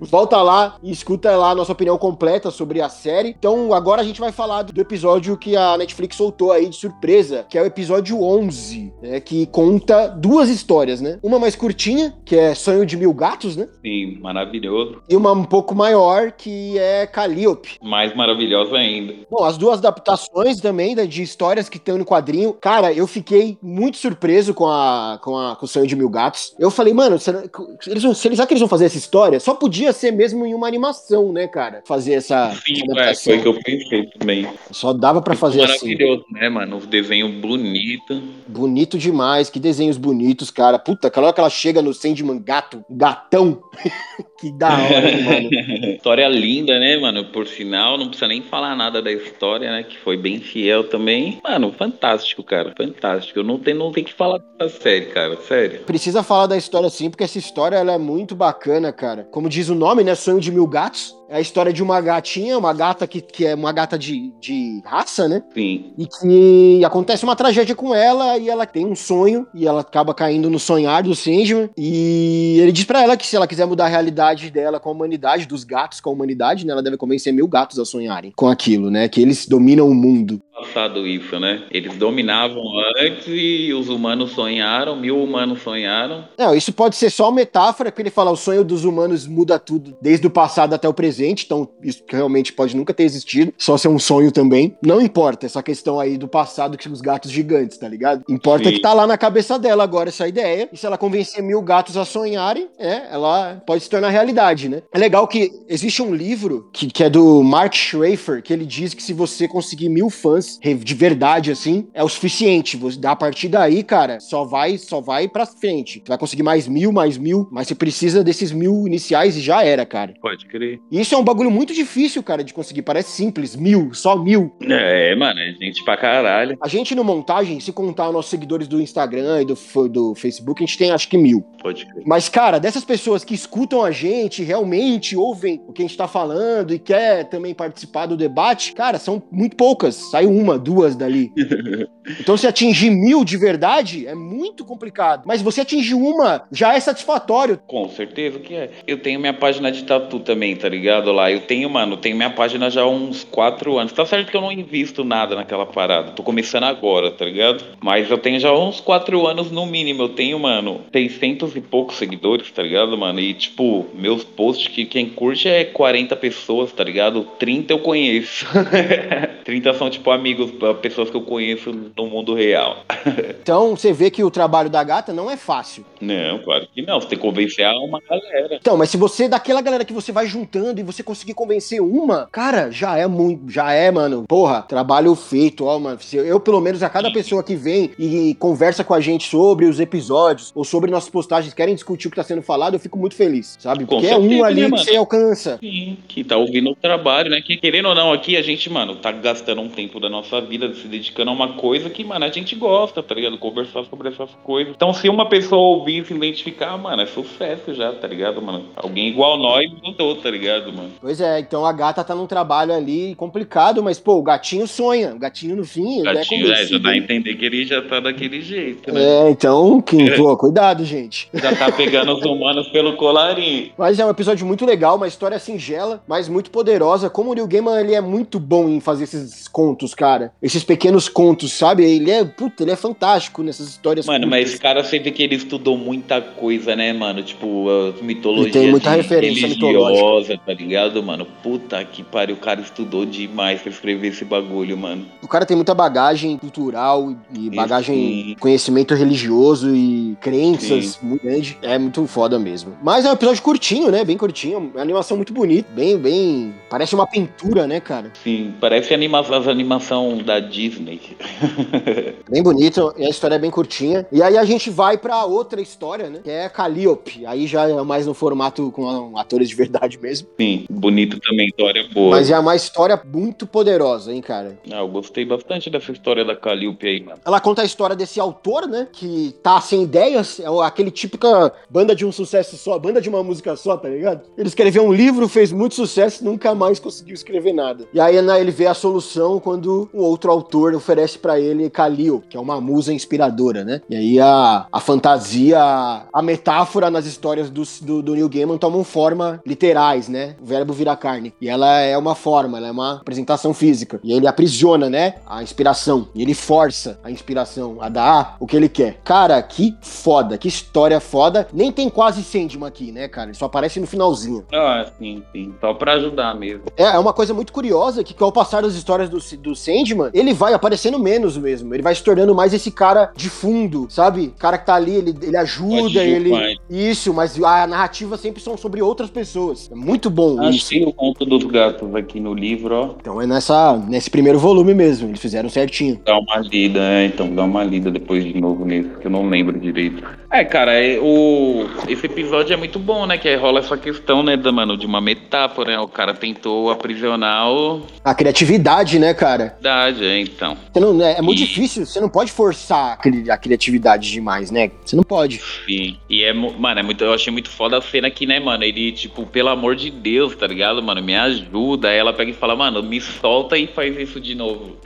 Volta lá e escuta lá a nossa opinião completa sobre a série. Então, agora a gente vai falar do episódio que a Netflix soltou aí de surpresa, que é o episódio 11, né, que conta duas histórias, né? Uma mais curtinha, que é Sonho de Mil Gatos, né? Sim, maravilhoso. E uma um pouco maior, que é Calliope. Mais maravilhoso ainda. Bom, as duas adaptações também né, de histórias que estão no quadrinho. Cara, eu fiquei muito surpreso com, a, com, a, com o Sonho de Mil Gatos. Eu falei, mano, será, eles, será que eles vão fazer essa história? Só podia ser mesmo em uma animação, né, cara? Fazer essa Sim, é, foi o que eu pensei também. Só dava pra fazer assim. maravilhoso, né, mano? O desenho bonito. Bonito demais, que desenhos bonitos, cara. Puta, aquela hora que ela chega no Sandman gato, gatão. que da hora, mano. história linda, né, mano? Por sinal, não precisa nem falar nada da história, né? Que foi bem fiel também. Mano, fantástico, cara. Fantástico. Não tenho, não tenho que falar dessa série, cara. Sério. Precisa falar da história sim, porque essa história ela é muito bacana, cara. Como diz o nome, né? Sonho de Mil Gatos. É a história de uma gatinha, uma gata que, que é uma gata de, de raça, né? Sim. E que acontece uma tragédia com ela e ela tem um sonho e ela acaba caindo no sonhar do Sandman. E ele diz para ela que se ela quiser mudar a realidade dela com a humanidade, dos gatos com a humanidade, né? Ela deve convencer mil gatos a sonharem com aquilo, né? Que eles dominam o mundo. Passado isso, né? Eles dominavam antes e os humanos sonharam, mil humanos sonharam. Não, isso pode ser só uma metáfora, porque ele fala o sonho dos humanos muda tudo desde o passado até o presente, então isso realmente pode nunca ter existido, só ser um sonho também. Não importa essa questão aí do passado que os gatos gigantes, tá ligado? Importa Sim. que tá lá na cabeça dela agora essa ideia, e se ela convencer mil gatos a sonharem, é, ela pode se tornar realidade, né? É legal que existe um livro que, que é do Mark Schrafer, que ele diz que se você conseguir mil fãs de verdade, assim, é o suficiente. Você, a partir daí, cara, só vai, só vai pra frente. Você vai conseguir mais mil, mais mil, mas você precisa desses mil iniciais e já era, cara. Pode crer. E isso é um bagulho muito difícil, cara, de conseguir. Parece simples, mil, só mil. É, mano, é gente pra caralho. A gente no montagem, se contar os nossos seguidores do Instagram e do, do Facebook, a gente tem acho que mil. Pode crer. Mas, cara, dessas pessoas que escutam a gente, realmente ouvem o que a gente tá falando e quer também participar do debate, cara, são muito poucas. Sai uma, duas dali. Então, se atingir mil de verdade, é muito complicado. Mas você atingir uma, já é satisfatório. Com certeza que é. Eu tenho minha página de tatu também, tá ligado? Lá, eu tenho, mano, tenho minha página já há uns quatro anos. Tá certo que eu não invisto nada naquela parada. Tô começando agora, tá ligado? Mas eu tenho já uns quatro anos no mínimo. Eu tenho, mano, 600 e poucos seguidores, tá ligado, mano? E, tipo, meus posts que quem curte é 40 pessoas, tá ligado? 30 eu conheço. 30 são, tipo, amigos, pessoas que eu conheço no mundo real. Então, você vê que o trabalho da gata não é fácil. Não, claro que não. Você tem que convencer uma galera. Então, mas se você, daquela galera que você vai juntando e você conseguir convencer uma, cara, já é muito, já é, mano. Porra, trabalho feito, ó, mano. Se Eu, pelo menos, a cada pessoa que vem e conversa com a gente sobre os episódios ou sobre nossas postagens, querem discutir o que tá sendo falado, eu fico muito feliz, sabe? Porque é um ali né, que você alcança. Sim, que tá ouvindo o trabalho, né? Que querendo ou não, aqui a gente, mano, tá gastando um tempo da nossa vida se dedicando a uma coisa que, mano, a gente gosta, tá ligado? Conversar sobre essas coisas. Então, se uma pessoa ouvir e se identificar, mano, é sucesso já, tá ligado, mano? Alguém igual nós mudou, tá ligado, mano? Pois é, então a gata tá num trabalho ali complicado, mas, pô, o gatinho sonha. O gatinho, no fim, ele Gatinho, é é, já dá a entender que ele já tá daquele jeito, né? É, então, Kim, pô, cuidado, gente. Já tá pegando os humanos pelo colarinho. Mas é um episódio muito legal, uma história singela, mas muito poderosa. Como o Neil Gaiman, ele é muito bom em fazer esses contos, cara. Esses pequenos contos, sabe? Ele é, puta, ele é fantástico nessas histórias Mano, mas curtas. esse cara vê que ele estudou muita coisa, né, mano? Tipo, mitologia Ele tem muita de- referência religiosa, tá ligado, mano? Puta que pariu, o cara estudou demais pra escrever esse bagulho, mano. O cara tem muita bagagem cultural e bagagem, sim. conhecimento religioso e crenças muito grande. É muito foda mesmo. Mas é um episódio curtinho, né? Bem curtinho. Uma animação muito bonita. Bem, bem. Parece uma pintura, né, cara? Sim, parece anima as animação da Disney. Bem bonito, e a história é bem curtinha. E aí a gente vai pra outra história, né? Que é Calliope. Aí já é mais no formato com atores de verdade mesmo. Sim, bonito também, história boa. Mas é uma história muito poderosa, hein, cara? Ah, eu gostei bastante dessa história da Calliope aí, mano. Ela conta a história desse autor, né? Que tá sem ideias, é aquele típica banda de um sucesso só, banda de uma música só, tá ligado? Ele escreveu um livro, fez muito sucesso, nunca mais conseguiu escrever nada. E aí né, ele vê a solução quando um outro autor oferece pra ele Calliope, que é uma musa inspiradora, né? E aí a, a fantasia, a metáfora nas histórias do, do, do Neil Gaiman tomam forma literais, né? O verbo vira carne. E ela é uma forma, ela é uma apresentação física. E ele aprisiona, né? A inspiração. E ele força a inspiração a dar o que ele quer. Cara, que foda, que história foda. Nem tem quase Sandman aqui, né, cara? Ele só aparece no finalzinho. Ah, sim, sim. Só pra ajudar mesmo. É, é uma coisa muito curiosa que, ao passar das histórias do, do Sandman, ele vai aparecendo menos mesmo. Ele vai se tornando mais esse cara de fundo, sabe? O cara que tá ali, ele, ele ajuda, ele. Isso, mas a narrativa sempre são sobre outras pessoas. É muito bom isso. Achei o conto dos gatos aqui no livro, ó. Então é nessa, nesse primeiro volume mesmo. Eles fizeram certinho. Dá uma lida, é, então dá uma lida depois de novo nisso, que eu não lembro direito. É, cara, é, o, esse episódio é muito bom, né? Que rola essa questão, né, da, mano, de uma metáfora, né? O cara tentou aprisionar o. A criatividade, né, cara? Verdade, é, então. Não, é, é, muito e... difícil, você não pode forçar a criatividade demais, né? Você não pode. Sim. E é, mano, é muito, eu achei muito foda a cena aqui, né, mano? Ele, tipo, pelo amor de Deus, tá ligado, mano? Me ajuda. Aí ela pega e fala, mano, me solta e faz isso de novo.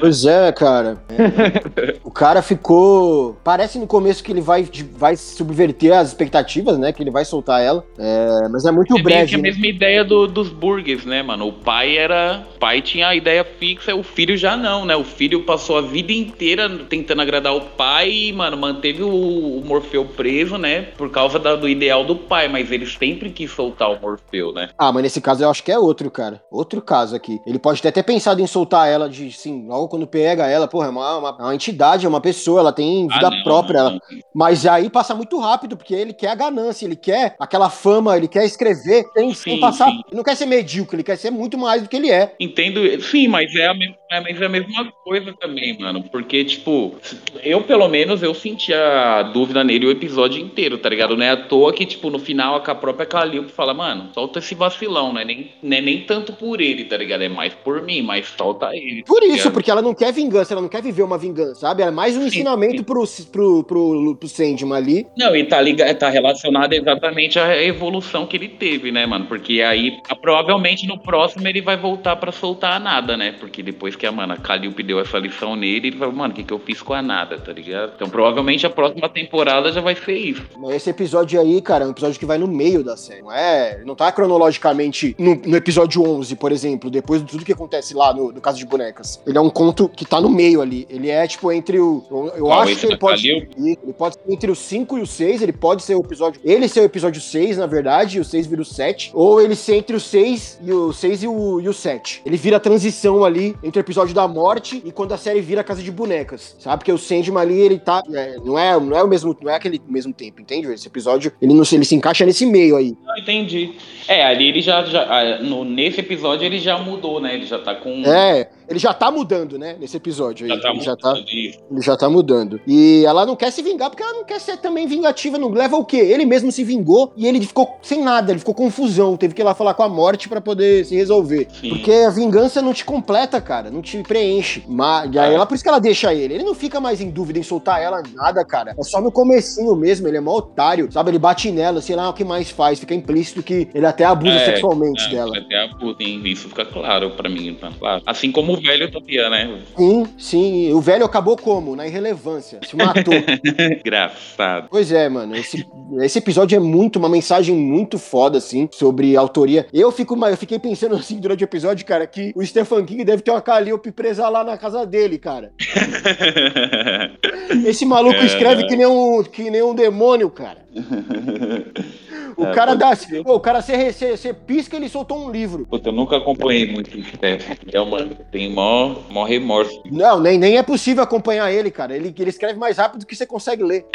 Pois é, cara. É. o cara ficou. Parece no começo que ele vai, vai subverter as expectativas, né? Que ele vai soltar ela. É, mas é muito é breve. É a mesma ideia do, dos burgers, né, mano? O pai era. O pai tinha a ideia fixa, o filho já não, né? O filho passou a vida inteira tentando agradar o pai e, mano, manteve o, o Morfeu preso, né? Por causa da, do ideal do pai, mas ele sempre quis soltar o Morfeu, né? Ah, mas nesse caso eu acho que é outro, cara. Outro caso aqui. Ele pode ter até pensado em soltar ela de, sim, logo quando pega ela, porra, é uma, uma, uma entidade, é uma pessoa, ela tem vida ah, não, própria. Não, não. Mas aí passa muito rápido, porque ele quer a ganância, ele quer aquela fama, ele quer escrever, tem, sim, tem passar. Sim. Ele não quer ser medíocre, ele quer ser muito mais do que ele é. Entendo, sim, mas é a, é, mas é a mesma coisa também, mano. Porque, tipo, eu pelo menos eu senti a dúvida nele o episódio inteiro, tá ligado? Não é à toa que, tipo, no final a própria Calliope fala, mano, solta esse vacilão, né? Nem, nem, nem tanto por ele, tá ligado? É mais por mim, mas solta ele. Por tá isso, porque ela não quer vingança, ela não quer viver uma vingança, sabe? É mais um sim, ensinamento sim. Pro, pro, pro, pro Sandman ali. Não, e tá, ligado, tá relacionado exatamente à evolução que ele teve, né, mano? Porque aí, provavelmente no próximo ele vai voltar para soltar a nada, né? Porque depois que a, mano, a Calliope deu essa lição nele, ele vai, mano, o que, que eu fiz com a nada, tá ligado? Então provavelmente a próxima temporada já vai ser isso. Esse episódio aí, cara, é um episódio que vai no meio da série. Não é. Não tá cronologicamente no, no episódio 11, por exemplo, depois de tudo que acontece lá no, no caso de bonecas. Ele é um conto que tá no meio ali. Ele é, tipo, entre o. Eu, eu acho que ele pode. Ele pode ser entre o 5 e o 6. Ele pode ser o episódio. Ele ser o episódio 6, na verdade, e o 6 vira o 7. Ou ele ser entre o 6 e o 6 e o, e o 7. Ele vira a transição ali entre o episódio da morte e quando a série vira a casa de bonecas. Sabe? Porque o Sandman ali, ele tá. É, não, é, não é o mesmo. Não é aquele mesmo tempo, entende? Esse episódio, ele, não, ele se encaixa nesse meio aí. Não, entendi. É, ali ele já. já ah, no, nesse episódio ele já mudou, né? Ele já tá com. É, ele já tá mudando, né? Nesse episódio aí. Já tá ele, já tá, ele já tá mudando. E ela não quer se vingar porque ela não quer ser também vingativa. Não leva o quê? Ele mesmo se vingou e ele ficou sem nada, ele ficou confusão. Teve que ir lá falar com a morte para poder se resolver. Sim. Porque a vingança não te completa, cara. Não te preenche. Mas, e aí ela, por isso que ela deixa ele. Ele não fica mais em dúvida em soltar ela, nada, cara. É só no comecinho mesmo. Ele é mó otário, sabe? Ele bate nela, sei lá o que mais faz. Fica implícito que ele até abusa é, sexualmente é, dela. Até abusa, isso fica claro para mim. Tá claro. Assim como o velho Topia, né? Sim, sim. O velho acabou como? Na irrelevância. Se matou. Engraçado. Pois é, mano. Esse, esse episódio é muito, uma mensagem muito foda, assim, sobre autoria. Eu, fico, eu fiquei pensando, assim, durante o episódio, cara, que o Stephen King deve ter uma Calliope presa lá na casa dele, cara. Esse maluco escreve que nem um, que nem um demônio, cara. O é, cara dá. O cara, você, pisca ele soltou um livro. Puta, eu nunca acompanhei muito é, mano, tem mó, mó remorso. Não, nem, nem é possível acompanhar ele, cara. Ele, ele escreve mais rápido do que você consegue ler.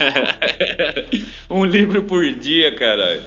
um livro por dia, caralho.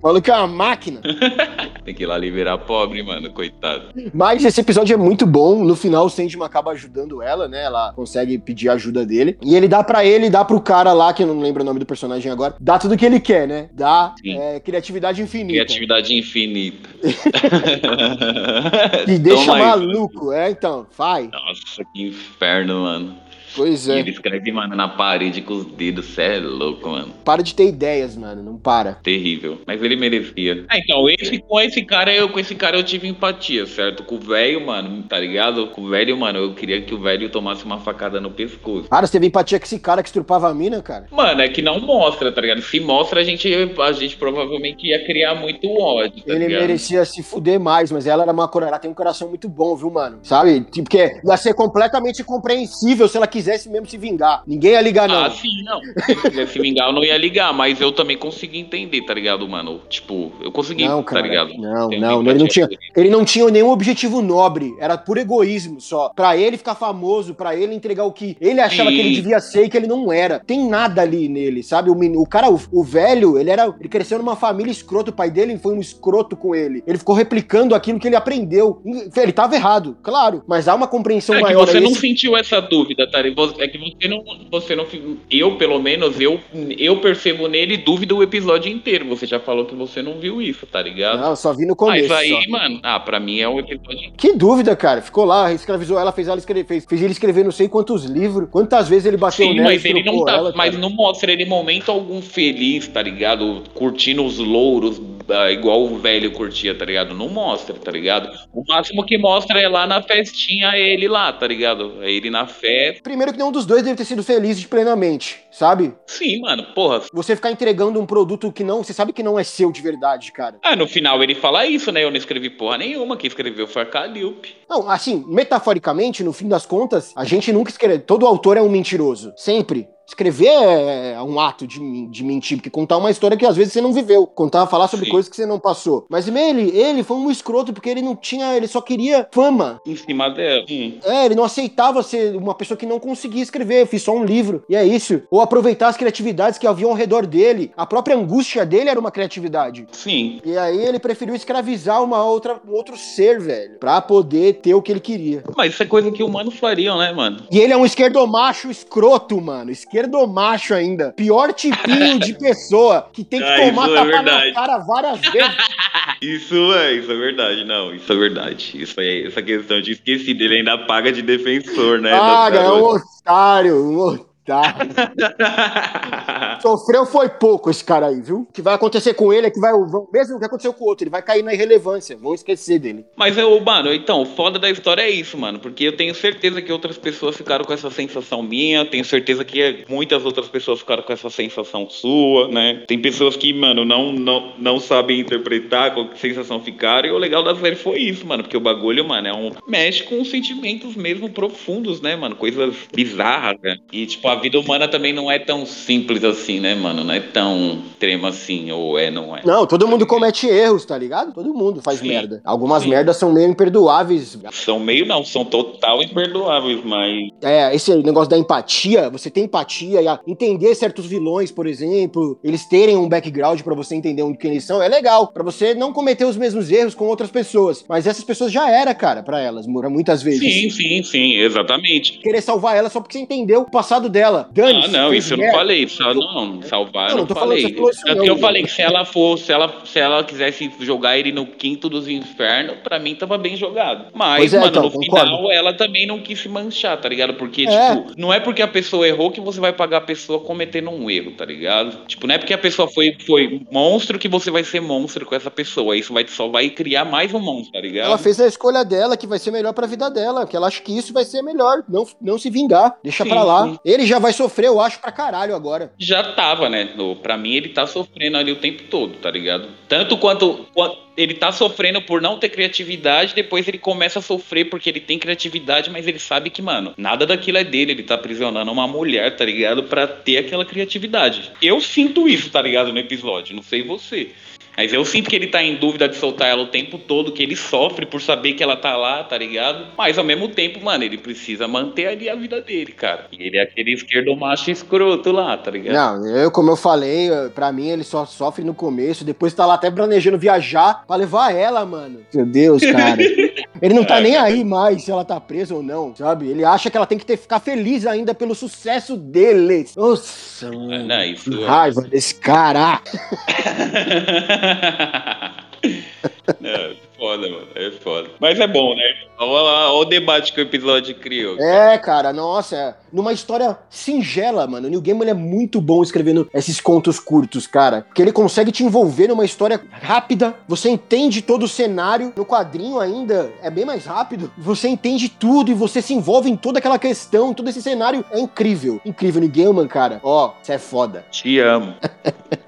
O maluco é uma máquina. tem que ir lá liberar pobre, mano, coitado. Mas esse episódio é muito bom. No final, o Sandman acaba ajudando ela, né? Ela consegue pedir ajuda dele. E ele dá para ele, dá pro cara lá, que eu não lembro o nome do personagem agora, dá tudo que ele quer, né? Dá é, criatividade infinita. Criatividade infinita. e deixa maluco, é, então, vai. Nossa, que inferno, mano. Pois é. E ele escreve, mano, na parede com os dedos. Cê é louco, mano. Para de ter ideias, mano. Não para. Terrível. Mas ele merecia. Ah, então, esse, com esse cara, eu com esse cara eu tive empatia, certo? Com o velho, mano, tá ligado? Com o velho, mano, eu queria que o velho tomasse uma facada no pescoço. Cara, você teve empatia com esse cara que estrupava a mina, cara? Mano, é que não mostra, tá ligado? Se mostra, a gente, a gente provavelmente ia criar muito ódio, tá Ele ligado? merecia se fuder mais, mas ela era uma ela tem um coração muito bom, viu, mano? Sabe? Tipo, porque ia ser completamente compreensível se ela quisesse quisesse mesmo se vingar. Ninguém ia ligar, não. Ah, sim, não. Se quisesse se vingar, eu não ia ligar, mas eu também consegui entender, tá ligado, mano? Tipo, eu consegui, não, tá cara, tá ligado? Não, não, ele não tinha. Ele não tinha nenhum objetivo nobre, era por egoísmo só. Pra ele ficar famoso, pra ele entregar o que ele achava sim. que ele devia ser e que ele não era. Tem nada ali nele, sabe? O, menino, o cara, o, o velho, ele era. Ele cresceu numa família escrota, o pai dele foi um escroto com ele. Ele ficou replicando aquilo que ele aprendeu. Ele tava errado, claro, mas há uma compreensão é maior. Que você não sentiu essa dúvida, tá? É que você não, você não. Eu, pelo menos, eu, eu percebo nele dúvida o episódio inteiro. Você já falou que você não viu isso, tá ligado? Não, só vi no começo. Mas aí, só. mano, ah, pra mim é o episódio. Que dúvida, cara. Ficou lá, escravizou ela, fez ela escrever, fez, fez ele escrever não sei quantos livros. Quantas vezes ele bateu Sim, nela mas ele não tá. ela, mas não mostra ele momento algum feliz, tá ligado? Curtindo os louros, igual o velho curtia, tá ligado? Não mostra, tá ligado? O máximo que mostra é lá na festinha ele lá, tá ligado? É ele na festa. Primeiro que nenhum dos dois deve ter sido feliz de plenamente, sabe? Sim, mano, porra. Você ficar entregando um produto que não, você sabe que não é seu de verdade, cara. Ah, no final ele fala isso, né? Eu não escrevi porra nenhuma. Quem escreveu foi a Calliope. Não, assim, metaforicamente, no fim das contas, a gente nunca escreve. Todo autor é um mentiroso. Sempre. Escrever é um ato de, de mentir, porque contar uma história que às vezes você não viveu. Contar, falar sobre Sim. coisas que você não passou. Mas ele, ele foi um escroto porque ele não tinha, ele só queria fama. Em cima dela. Hum. É, ele não aceitava ser uma pessoa que não conseguia escrever, fiz só um livro. E é isso. Ou aproveitar as criatividades que haviam ao redor dele. A própria angústia dele era uma criatividade. Sim. E aí ele preferiu escravizar uma outra, um outro ser, velho, pra poder ter o que ele queria. Mas isso é coisa que humanos fariam, né, mano? E ele é um esquerdomacho escroto, mano. Esquerdomacho ainda. Pior tipinho de pessoa que tem que Ah, tomar é tapa na cara várias vezes. Isso é, isso é verdade, não, isso é verdade. Isso aí, essa questão de esqueci dele ainda paga de defensor, né? Ah, das é um otário, um otário. Sofreu foi pouco esse cara aí, viu? O que vai acontecer com ele é que vai. Mesmo o que aconteceu com o outro, ele vai cair na irrelevância. Vão esquecer dele. Mas eu, mano, então, o foda da história é isso, mano. Porque eu tenho certeza que outras pessoas ficaram com essa sensação minha. Tenho certeza que muitas outras pessoas ficaram com essa sensação sua, né? Tem pessoas que, mano, não, não, não sabem interpretar com que sensação ficaram. E o legal da série foi isso, mano. Porque o bagulho, mano, é um. Mexe com sentimentos mesmo profundos, né, mano? Coisas bizarras, né? E, tipo, a vida humana também não é tão simples assim, né, mano? Não é tão extrema assim, ou é, não é. Não, todo mundo comete erros, tá ligado? Todo mundo faz Sim. merda. Algumas Sim. merdas são meio imperdoáveis. São meio não, são total imperdoáveis, mas É, esse negócio da empatia, você tem empatia e entender certos vilões, por exemplo, eles terem um background pra você entender onde que eles são, é legal, Pra você não cometer os mesmos erros com outras pessoas. Mas essas pessoas já era, cara, pra elas, mu- muitas vezes. Sim, sim, sim, exatamente. Querer salvar ela só porque você entendeu o passado dela. Dane Ah, não, isso eu não falei. Só, não, salvar Não, eu não falando falei. falou isso não, que eu falei que se ela fosse, se ela, se ela quisesse jogar ele no quinto dos infernos, pra mim tava bem jogado. Mas, é, mano, então, no concordo. final ela também não quis se manchar, tá ligado? Porque, É. tipo, não é porque a pessoa errou que você vai pagar a pessoa cometendo um erro, tá ligado? Tipo, não é porque a pessoa foi, foi monstro que você vai ser monstro com essa pessoa. Isso vai, só vai criar mais um monstro, tá ligado? Ela fez a escolha dela, que vai ser melhor pra vida dela, que ela acha que isso vai ser melhor, não, não se vingar, deixa Sim, pra lá. sim. Ele já vai sofrer, eu acho, pra caralho agora. já tava, né? Pra mim, ele tá sofrendo ali o tempo todo, tá ligado? Tanto quanto, quanto ele tá sofrendo por não ter criatividade, depois ele começa a sofrer porque ele tem criatividade, mas ele sabe que, mano, nada daquilo é dele. Ele tá aprisionando uma mulher, tá ligado? Pra ter aquela criatividade. Eu sinto isso, tá ligado? No episódio. Não sei você. Mas eu sinto que ele tá em dúvida de soltar ela o tempo todo, que ele sofre por saber que ela tá lá, tá ligado? Mas ao mesmo tempo, mano, ele precisa manter ali a vida dele, cara. E ele é aquele esquerdo macho escroto lá, tá ligado? Não, eu, como eu falei, pra mim ele só sofre no começo, depois tá lá até planejando viajar pra levar ela, mano. Meu Deus, cara. Ele não tá É, nem aí mais se ela tá presa ou não, sabe? Ele acha que ela tem que ter, ficar feliz ainda pelo sucesso deles. Nossa, mano. não, isso que é- raiva desse cara. é foda, mano. É foda. Mas é bom, né? Olha o debate que o episódio criou. É, cara, nossa, é. numa história singela, mano. O Neil Gaiman é muito bom escrevendo esses contos curtos, cara. Porque ele consegue te envolver numa história rápida, você entende todo o cenário. No quadrinho ainda é bem mais rápido. Você entende tudo e você se envolve em toda aquela questão, todo esse cenário. É incrível. Incrível, Neil Gaiman, cara. Ó, você é foda. Te amo.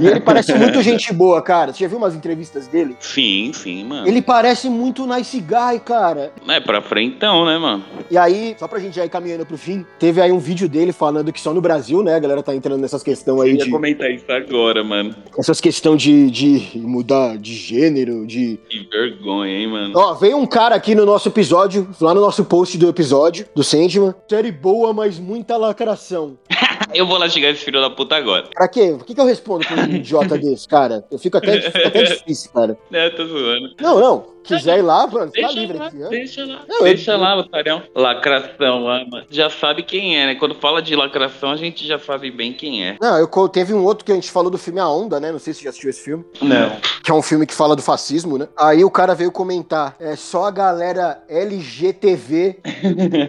E ele parece muito gente boa, cara. Você já viu umas entrevistas dele? Sim, sim, mano. Ele parece muito nice guy, cara. É pra frentão, né, mano? E aí, só pra gente já ir caminhando pro fim, teve aí um vídeo dele falando que só no Brasil, né, a galera tá entrando nessas questões aí Eu ia de. comentar isso agora, mano. Essas questões de, de mudar de gênero, de. Que vergonha, hein, mano. Ó, veio um cara aqui no nosso episódio, lá no nosso post do episódio, do Sandman. Série boa, mas muita lacração. Eu vou lá chegar esse filho da puta agora. Pra quê? O que, que eu respondo pra um idiota desse, cara? Eu fico até, fica até difícil, cara. É, tô zoando. Não, não. Quiser ir lá, mano, fica Deixa livre lá, aqui. ó. deixa lá, Não, eu- deixa lá, otário. Lacração, mano. Já sabe quem é, né? Quando fala de lacração, a gente já sabe bem quem é. Não, eu teve um outro que a gente falou do filme A Onda, né? Não sei se você já assistiu esse filme. Não. Que é um filme que fala do fascismo, né? Aí o cara veio comentar: é só a galera LGTV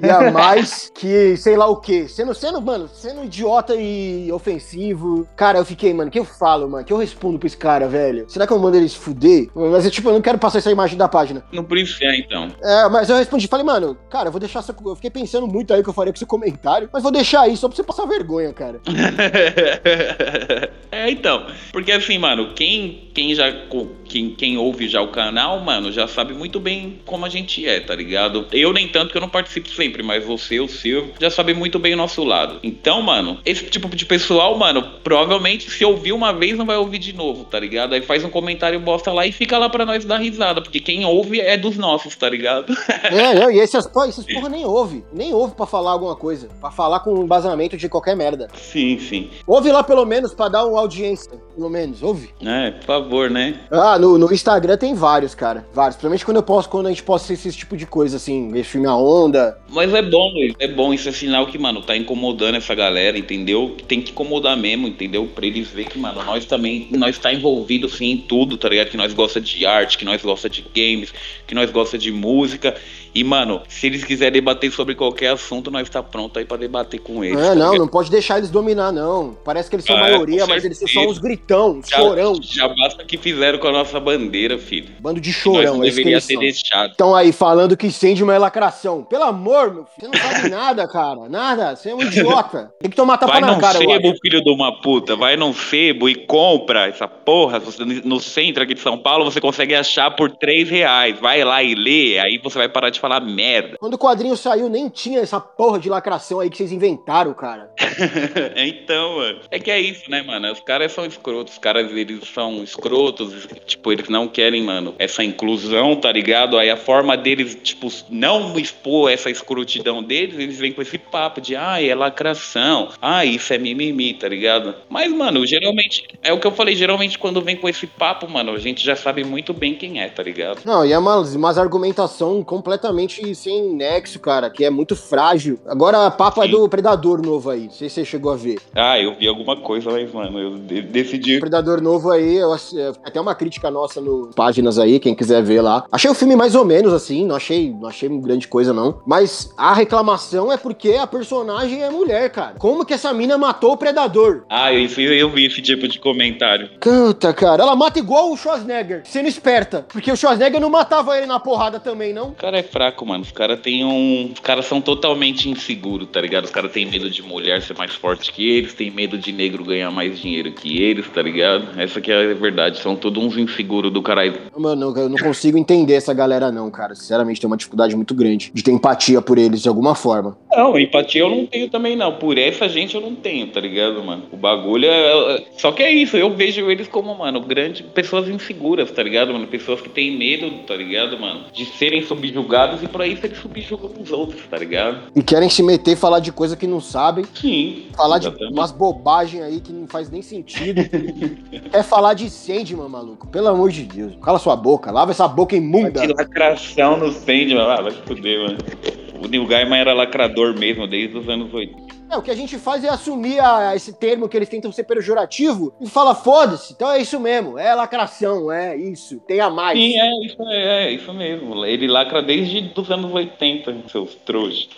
e a mais que sei lá o quê. Sendo, sendo, mano, sendo idiota e ofensivo. Cara, eu fiquei, mano, o que eu falo, mano? O que eu respondo pra esse cara, velho? Será que eu mando ele se fuder? Mas eu, tipo, eu não quero passar essa imagem da página. No Príncipe, é, então. É, mas eu respondi, falei, mano, cara, eu vou deixar essa. Eu fiquei pensando muito aí o que eu faria com esse comentário, mas vou deixar aí só pra você passar vergonha, cara. é, então. Porque assim, mano, quem, quem já. Quem, quem ouve já o canal, mano, já sabe muito bem como a gente é, tá ligado? Eu nem tanto que eu não participo sempre, mas você, o Silvio, já sabe muito bem o nosso lado. Então, mano, esse tipo de pessoal, mano, provavelmente se ouvir uma vez não vai ouvir de novo, tá ligado? Aí faz um comentário bosta lá e fica lá pra nós dar risada, porque quem ouve é dos nossos, tá ligado? É, não, e esses, esses porra nem ouve. Nem ouve pra falar alguma coisa. Pra falar com embasamento de qualquer merda. sim, sim. Ouve lá pelo menos pra dar uma audiência. Pelo menos, ouve. É, por favor, né? Ah, no, no Instagram tem vários, cara. Vários. Principalmente quando eu posto, quando a gente posta esse tipo de coisa, assim, esse filme A Onda. Mas é bom, Luiz, é bom. Isso é sinal que, mano, tá incomodando essa galera, entendeu? Tem que incomodar mesmo, entendeu? Pra eles verem que, mano, nós também, nós tá envolvido, assim, em tudo, tá ligado? Que nós gosta de arte, que nós gosta de games, que nós gosta de música. E, mano, se eles quiserem debater sobre qualquer assunto, nós tá pronto aí pra debater com eles. É, tá não, ligado? não pode deixar eles dominar, não. Parece que eles são Ah, maioria, com mas eles são uns gritão, uns Já, chorão. já basta o que fizeram com a nossa bandeira, filho. Bando de chorão, não é deveria ter são. deixado. Estão aí falando que Sandman é lacração. Pelo amor, meu filho, você não sabe nada, cara. Nada, você é um idiota. Tem que tomar tapa Vai na cara, eu sebo, acho. filho de uma puta. Vai num sebo e compra essa porra. No centro aqui de São Paulo, você consegue achar por 3 reais. Vai lá e lê, aí você vai parar de falar merda. Quando o quadrinho saiu, nem tinha essa porra de lacração aí que vocês inventaram, cara. então, mano. É que é isso, né, mano? Os caras são escrotos. Os caras, eles são escrotos. Tipo, eles não querem, mano, essa inclusão, tá ligado? Aí a forma deles, tipo, não expor essa escrotidão deles, eles vêm com esse papo de, ai, é lacração. Ah, isso é mimimi, tá ligado? Mas, mano, geralmente, é o que eu falei, geralmente quando vem com esse papo, mano, a gente já sabe muito bem quem é, tá ligado? Não, e é umas, umas argumentação completamente sem nexo, cara, que é muito frágil. Agora a papo é Sim. do Predador novo aí. Não sei se você chegou a ver. Ah, eu vi alguma coisa, mas, mano, eu de- O decidi. Predador novo aí, eu, é, até uma crítica nossa no páginas aí, quem quiser ver lá. Achei o filme mais ou menos assim, não achei, não achei grande coisa não. Mas a reclamação é porque a personagem é mulher, cara. Como que essa mina matou o Predador? Ah, eu, eu vi esse tipo de comentário. Canta, cara. Ela mata igual o Schwarzenegger, sendo esperta. Porque o Schwarzenegger não matava ele na porrada também, não? O cara é fraco, mano. Os caras têm um. Os caras são totalmente inseguros, tá ligado? Os caras têm medo de mulher ser mais forte que eles, têm medo de negro ganhar mais dinheiro que eles, tá ligado? Essa que é a verdade. São todos uns inseguros do caralho. Mano, eu não consigo entender essa galera, não, cara. Sinceramente, tem uma dificuldade muito grande de ter empatia por eles de alguma forma. Não, empatia eu não tenho também, não. Por essa gente eu não tenho, tá ligado, mano? O bagulho é. é- Só que é isso, eu vejo eles como, mano, grande. Pessoas inseguras, tá ligado, mano? Pessoas que têm medo, tá ligado, mano? De serem subjugados e pra isso eles subjugam os outros, tá ligado? E querem se meter e falar de coisa que não sabem. Sim. Falar de exatamente. umas bobagens aí que não faz nem sentido. é falar de Sandman, maluco. Pelo amor de Deus. Cala sua boca. Lava essa boca imunda. Que lacração no Sandman. Ah, vai se fuder, mano. O Neil Gaiman era lacrador mesmo, desde os anos 80. É, o que a gente faz é assumir a- esse termo que eles tentam ser pejorativo e fala, foda-se. Então é isso mesmo. É lacração, é isso. Tem a mais. Sim, é isso, é, é isso mesmo. Ele lacra desde os anos 80, seus trouxas.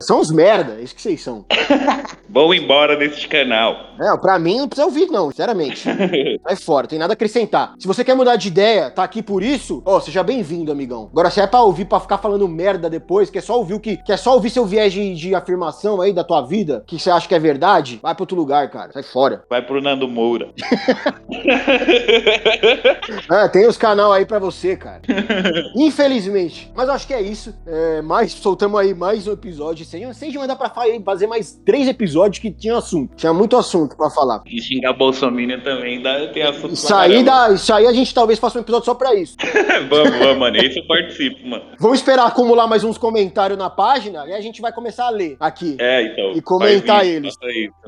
São os merda. É isso que vocês são. Vão embora deste canal. É, pra mim não precisa ouvir, não, sinceramente. Sai fora, tem nada a acrescentar. Se você quer mudar de ideia, tá aqui por isso, ó, seja bem-vindo, amigão. Agora, se é pra ouvir, pra ficar falando merda depois, quer só ouvir o que. Quer só ouvir seu viés de, de afirmação aí da tua vida, que você acha que é verdade, vai pra outro lugar, cara. Sai fora. Vai pro Nando Moura. É, tem os canal aí pra você, cara. Infelizmente. Mas eu acho que é isso. É, mais, soltamos aí mais um episódio. Sem, sem de mandar pra fa- fazer mais três episódios que tinha assunto. Tinha muito assunto pra falar. E xingar Bolsonaro também dá, tem assunto Isso aí, dá, isso aí a gente talvez faça um episódio só pra isso. vamos, vamos, mano. Esse eu participo, mano. Vamos esperar acumular mais uns comentários na página e a gente vai começar a ler aqui. É, então. E comentar isso, eles.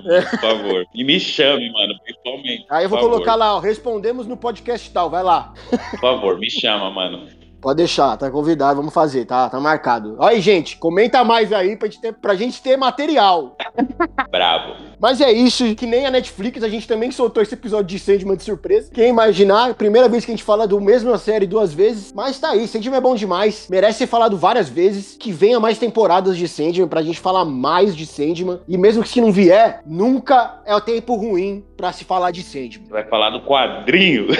Isso, por favor. E me chame, mano, principalmente. Aí eu vou favor. colocar lá, ó, respondemos no podcast tal, vai lá. Por favor, me chama, mano. Pode deixar, tá convidado, vamos fazer, tá, tá marcado. Aí, gente, comenta mais aí pra gente ter, pra gente ter material. Bravo. Mas é isso, que nem a Netflix, a gente também soltou esse episódio de Sandman de surpresa. Quem imaginar, primeira vez que a gente fala do mesmo série duas vezes, mas tá aí, Sandman é bom demais, merece ser falado várias vezes, que venha mais temporadas de Sandman pra gente falar mais de Sandman, e mesmo que se não vier, nunca é o tempo ruim pra se falar de Sandman. Vai falar do quadrinho.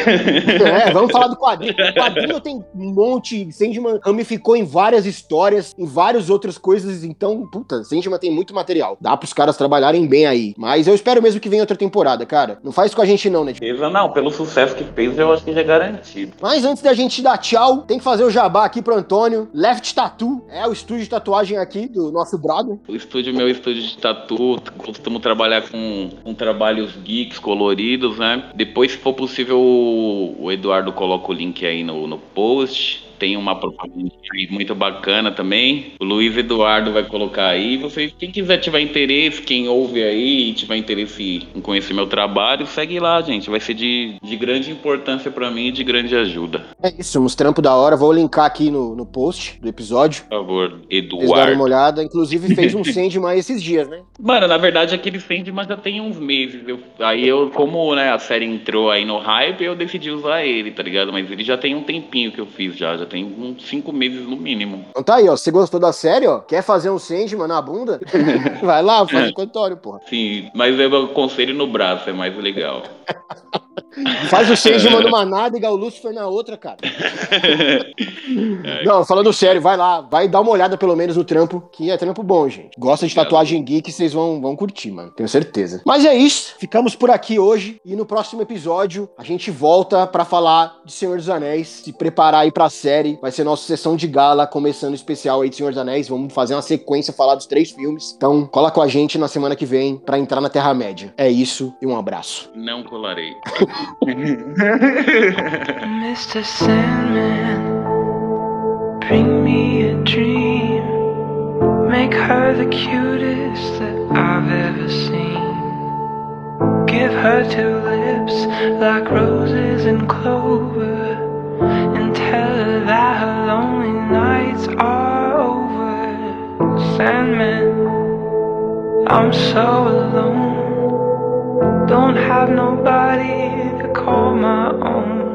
É, vamos falar do quadrinho. O quadrinho tem um monte, Sandman ramificou em várias histórias, em várias outras coisas, então, puta, Sandman tem muito material. Dá pros caras trabalharem bem aí. Mas eu espero mesmo que venha outra temporada, cara. Não faz com a gente não, né? Beleza, não, pelo sucesso que fez, eu acho que já é garantido. Mas antes da gente dar tchau, tem que fazer o jabá aqui pro Antônio. Left Tattoo é o estúdio de tatuagem aqui do nosso brother. O estúdio, meu estúdio de tatu, costumo trabalhar com, com trabalhos geeks coloridos, né? Depois, se for possível, o o Eduardo coloca o link aí no, no post. Tem uma propaganda aí muito bacana também. O Luiz Eduardo vai colocar aí. Você, quem quiser tiver interesse, quem ouve aí e tiver interesse em conhecer meu trabalho, segue lá, gente. Vai ser de, de grande importância pra mim e de grande ajuda. É isso, uns trampos da hora. Vou linkar aqui no, no post do episódio. Por favor, Vocês darem Eduardo. uma olhada. Inclusive fez um Sandman esses dias, né? Mano, na verdade aquele Sandman já tem uns meses. Eu- aí eu, como né, a série entrou aí no hype, eu decidi usar ele, tá ligado? Mas ele já tem um tempinho que eu fiz já, já tem uns cinco meses no mínimo. Então tá aí, ó. Você gostou da série, ó? Quer fazer um Sandman na bunda? Vai lá, faz o Antônio, porra. Sim, mas eu aconselho no braço, é mais legal. Faz o Sandman numa nádega, o Lucifer na outra, cara. Não, falando sério, vai lá, vai dar uma olhada pelo menos no trampo, que é trampo bom, gente. Gosta de tatuagem geek, vocês vão, vão curtir, mano. Tenho certeza. Mas é isso, ficamos por aqui hoje e no próximo episódio a gente volta pra falar de Senhor dos Anéis, se preparar aí pra série. Vai ser nossa sessão de gala, começando o especial aí de Senhor dos Anéis. Vamos fazer uma sequência, falar dos três filmes. Então, cola com a gente na semana que vem pra entrar na Terra-média. É isso e um abraço. Não colarei. Mr. Sandman, bring me a dream. Make her the cutest that I've ever seen. Give her two lips like roses and clover. And tell her that her lonely nights are over. Sandman, I'm so alone. Don't have nobody to call my own.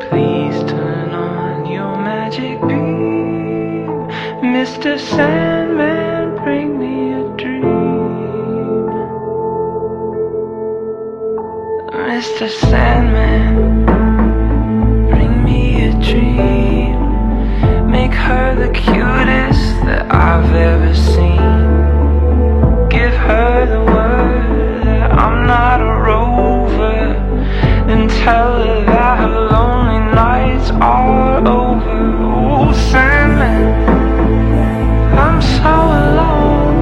Please turn on your magic beam. Mr. Sandman, bring me a dream. Mr. Sandman, bring me a dream. Make her the cutest that I've ever seen. Give her the that I'm not a rover. And tell her that her lonely nights are over. Oh, Sandman, I'm so alone.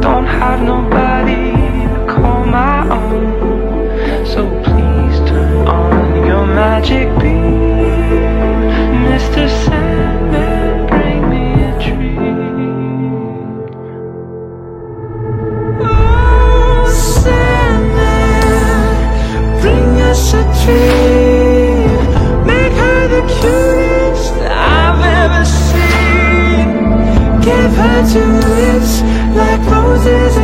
Don't have nobody to call my own. So please turn on your magic beam. Mr. Sandman, to lips like roses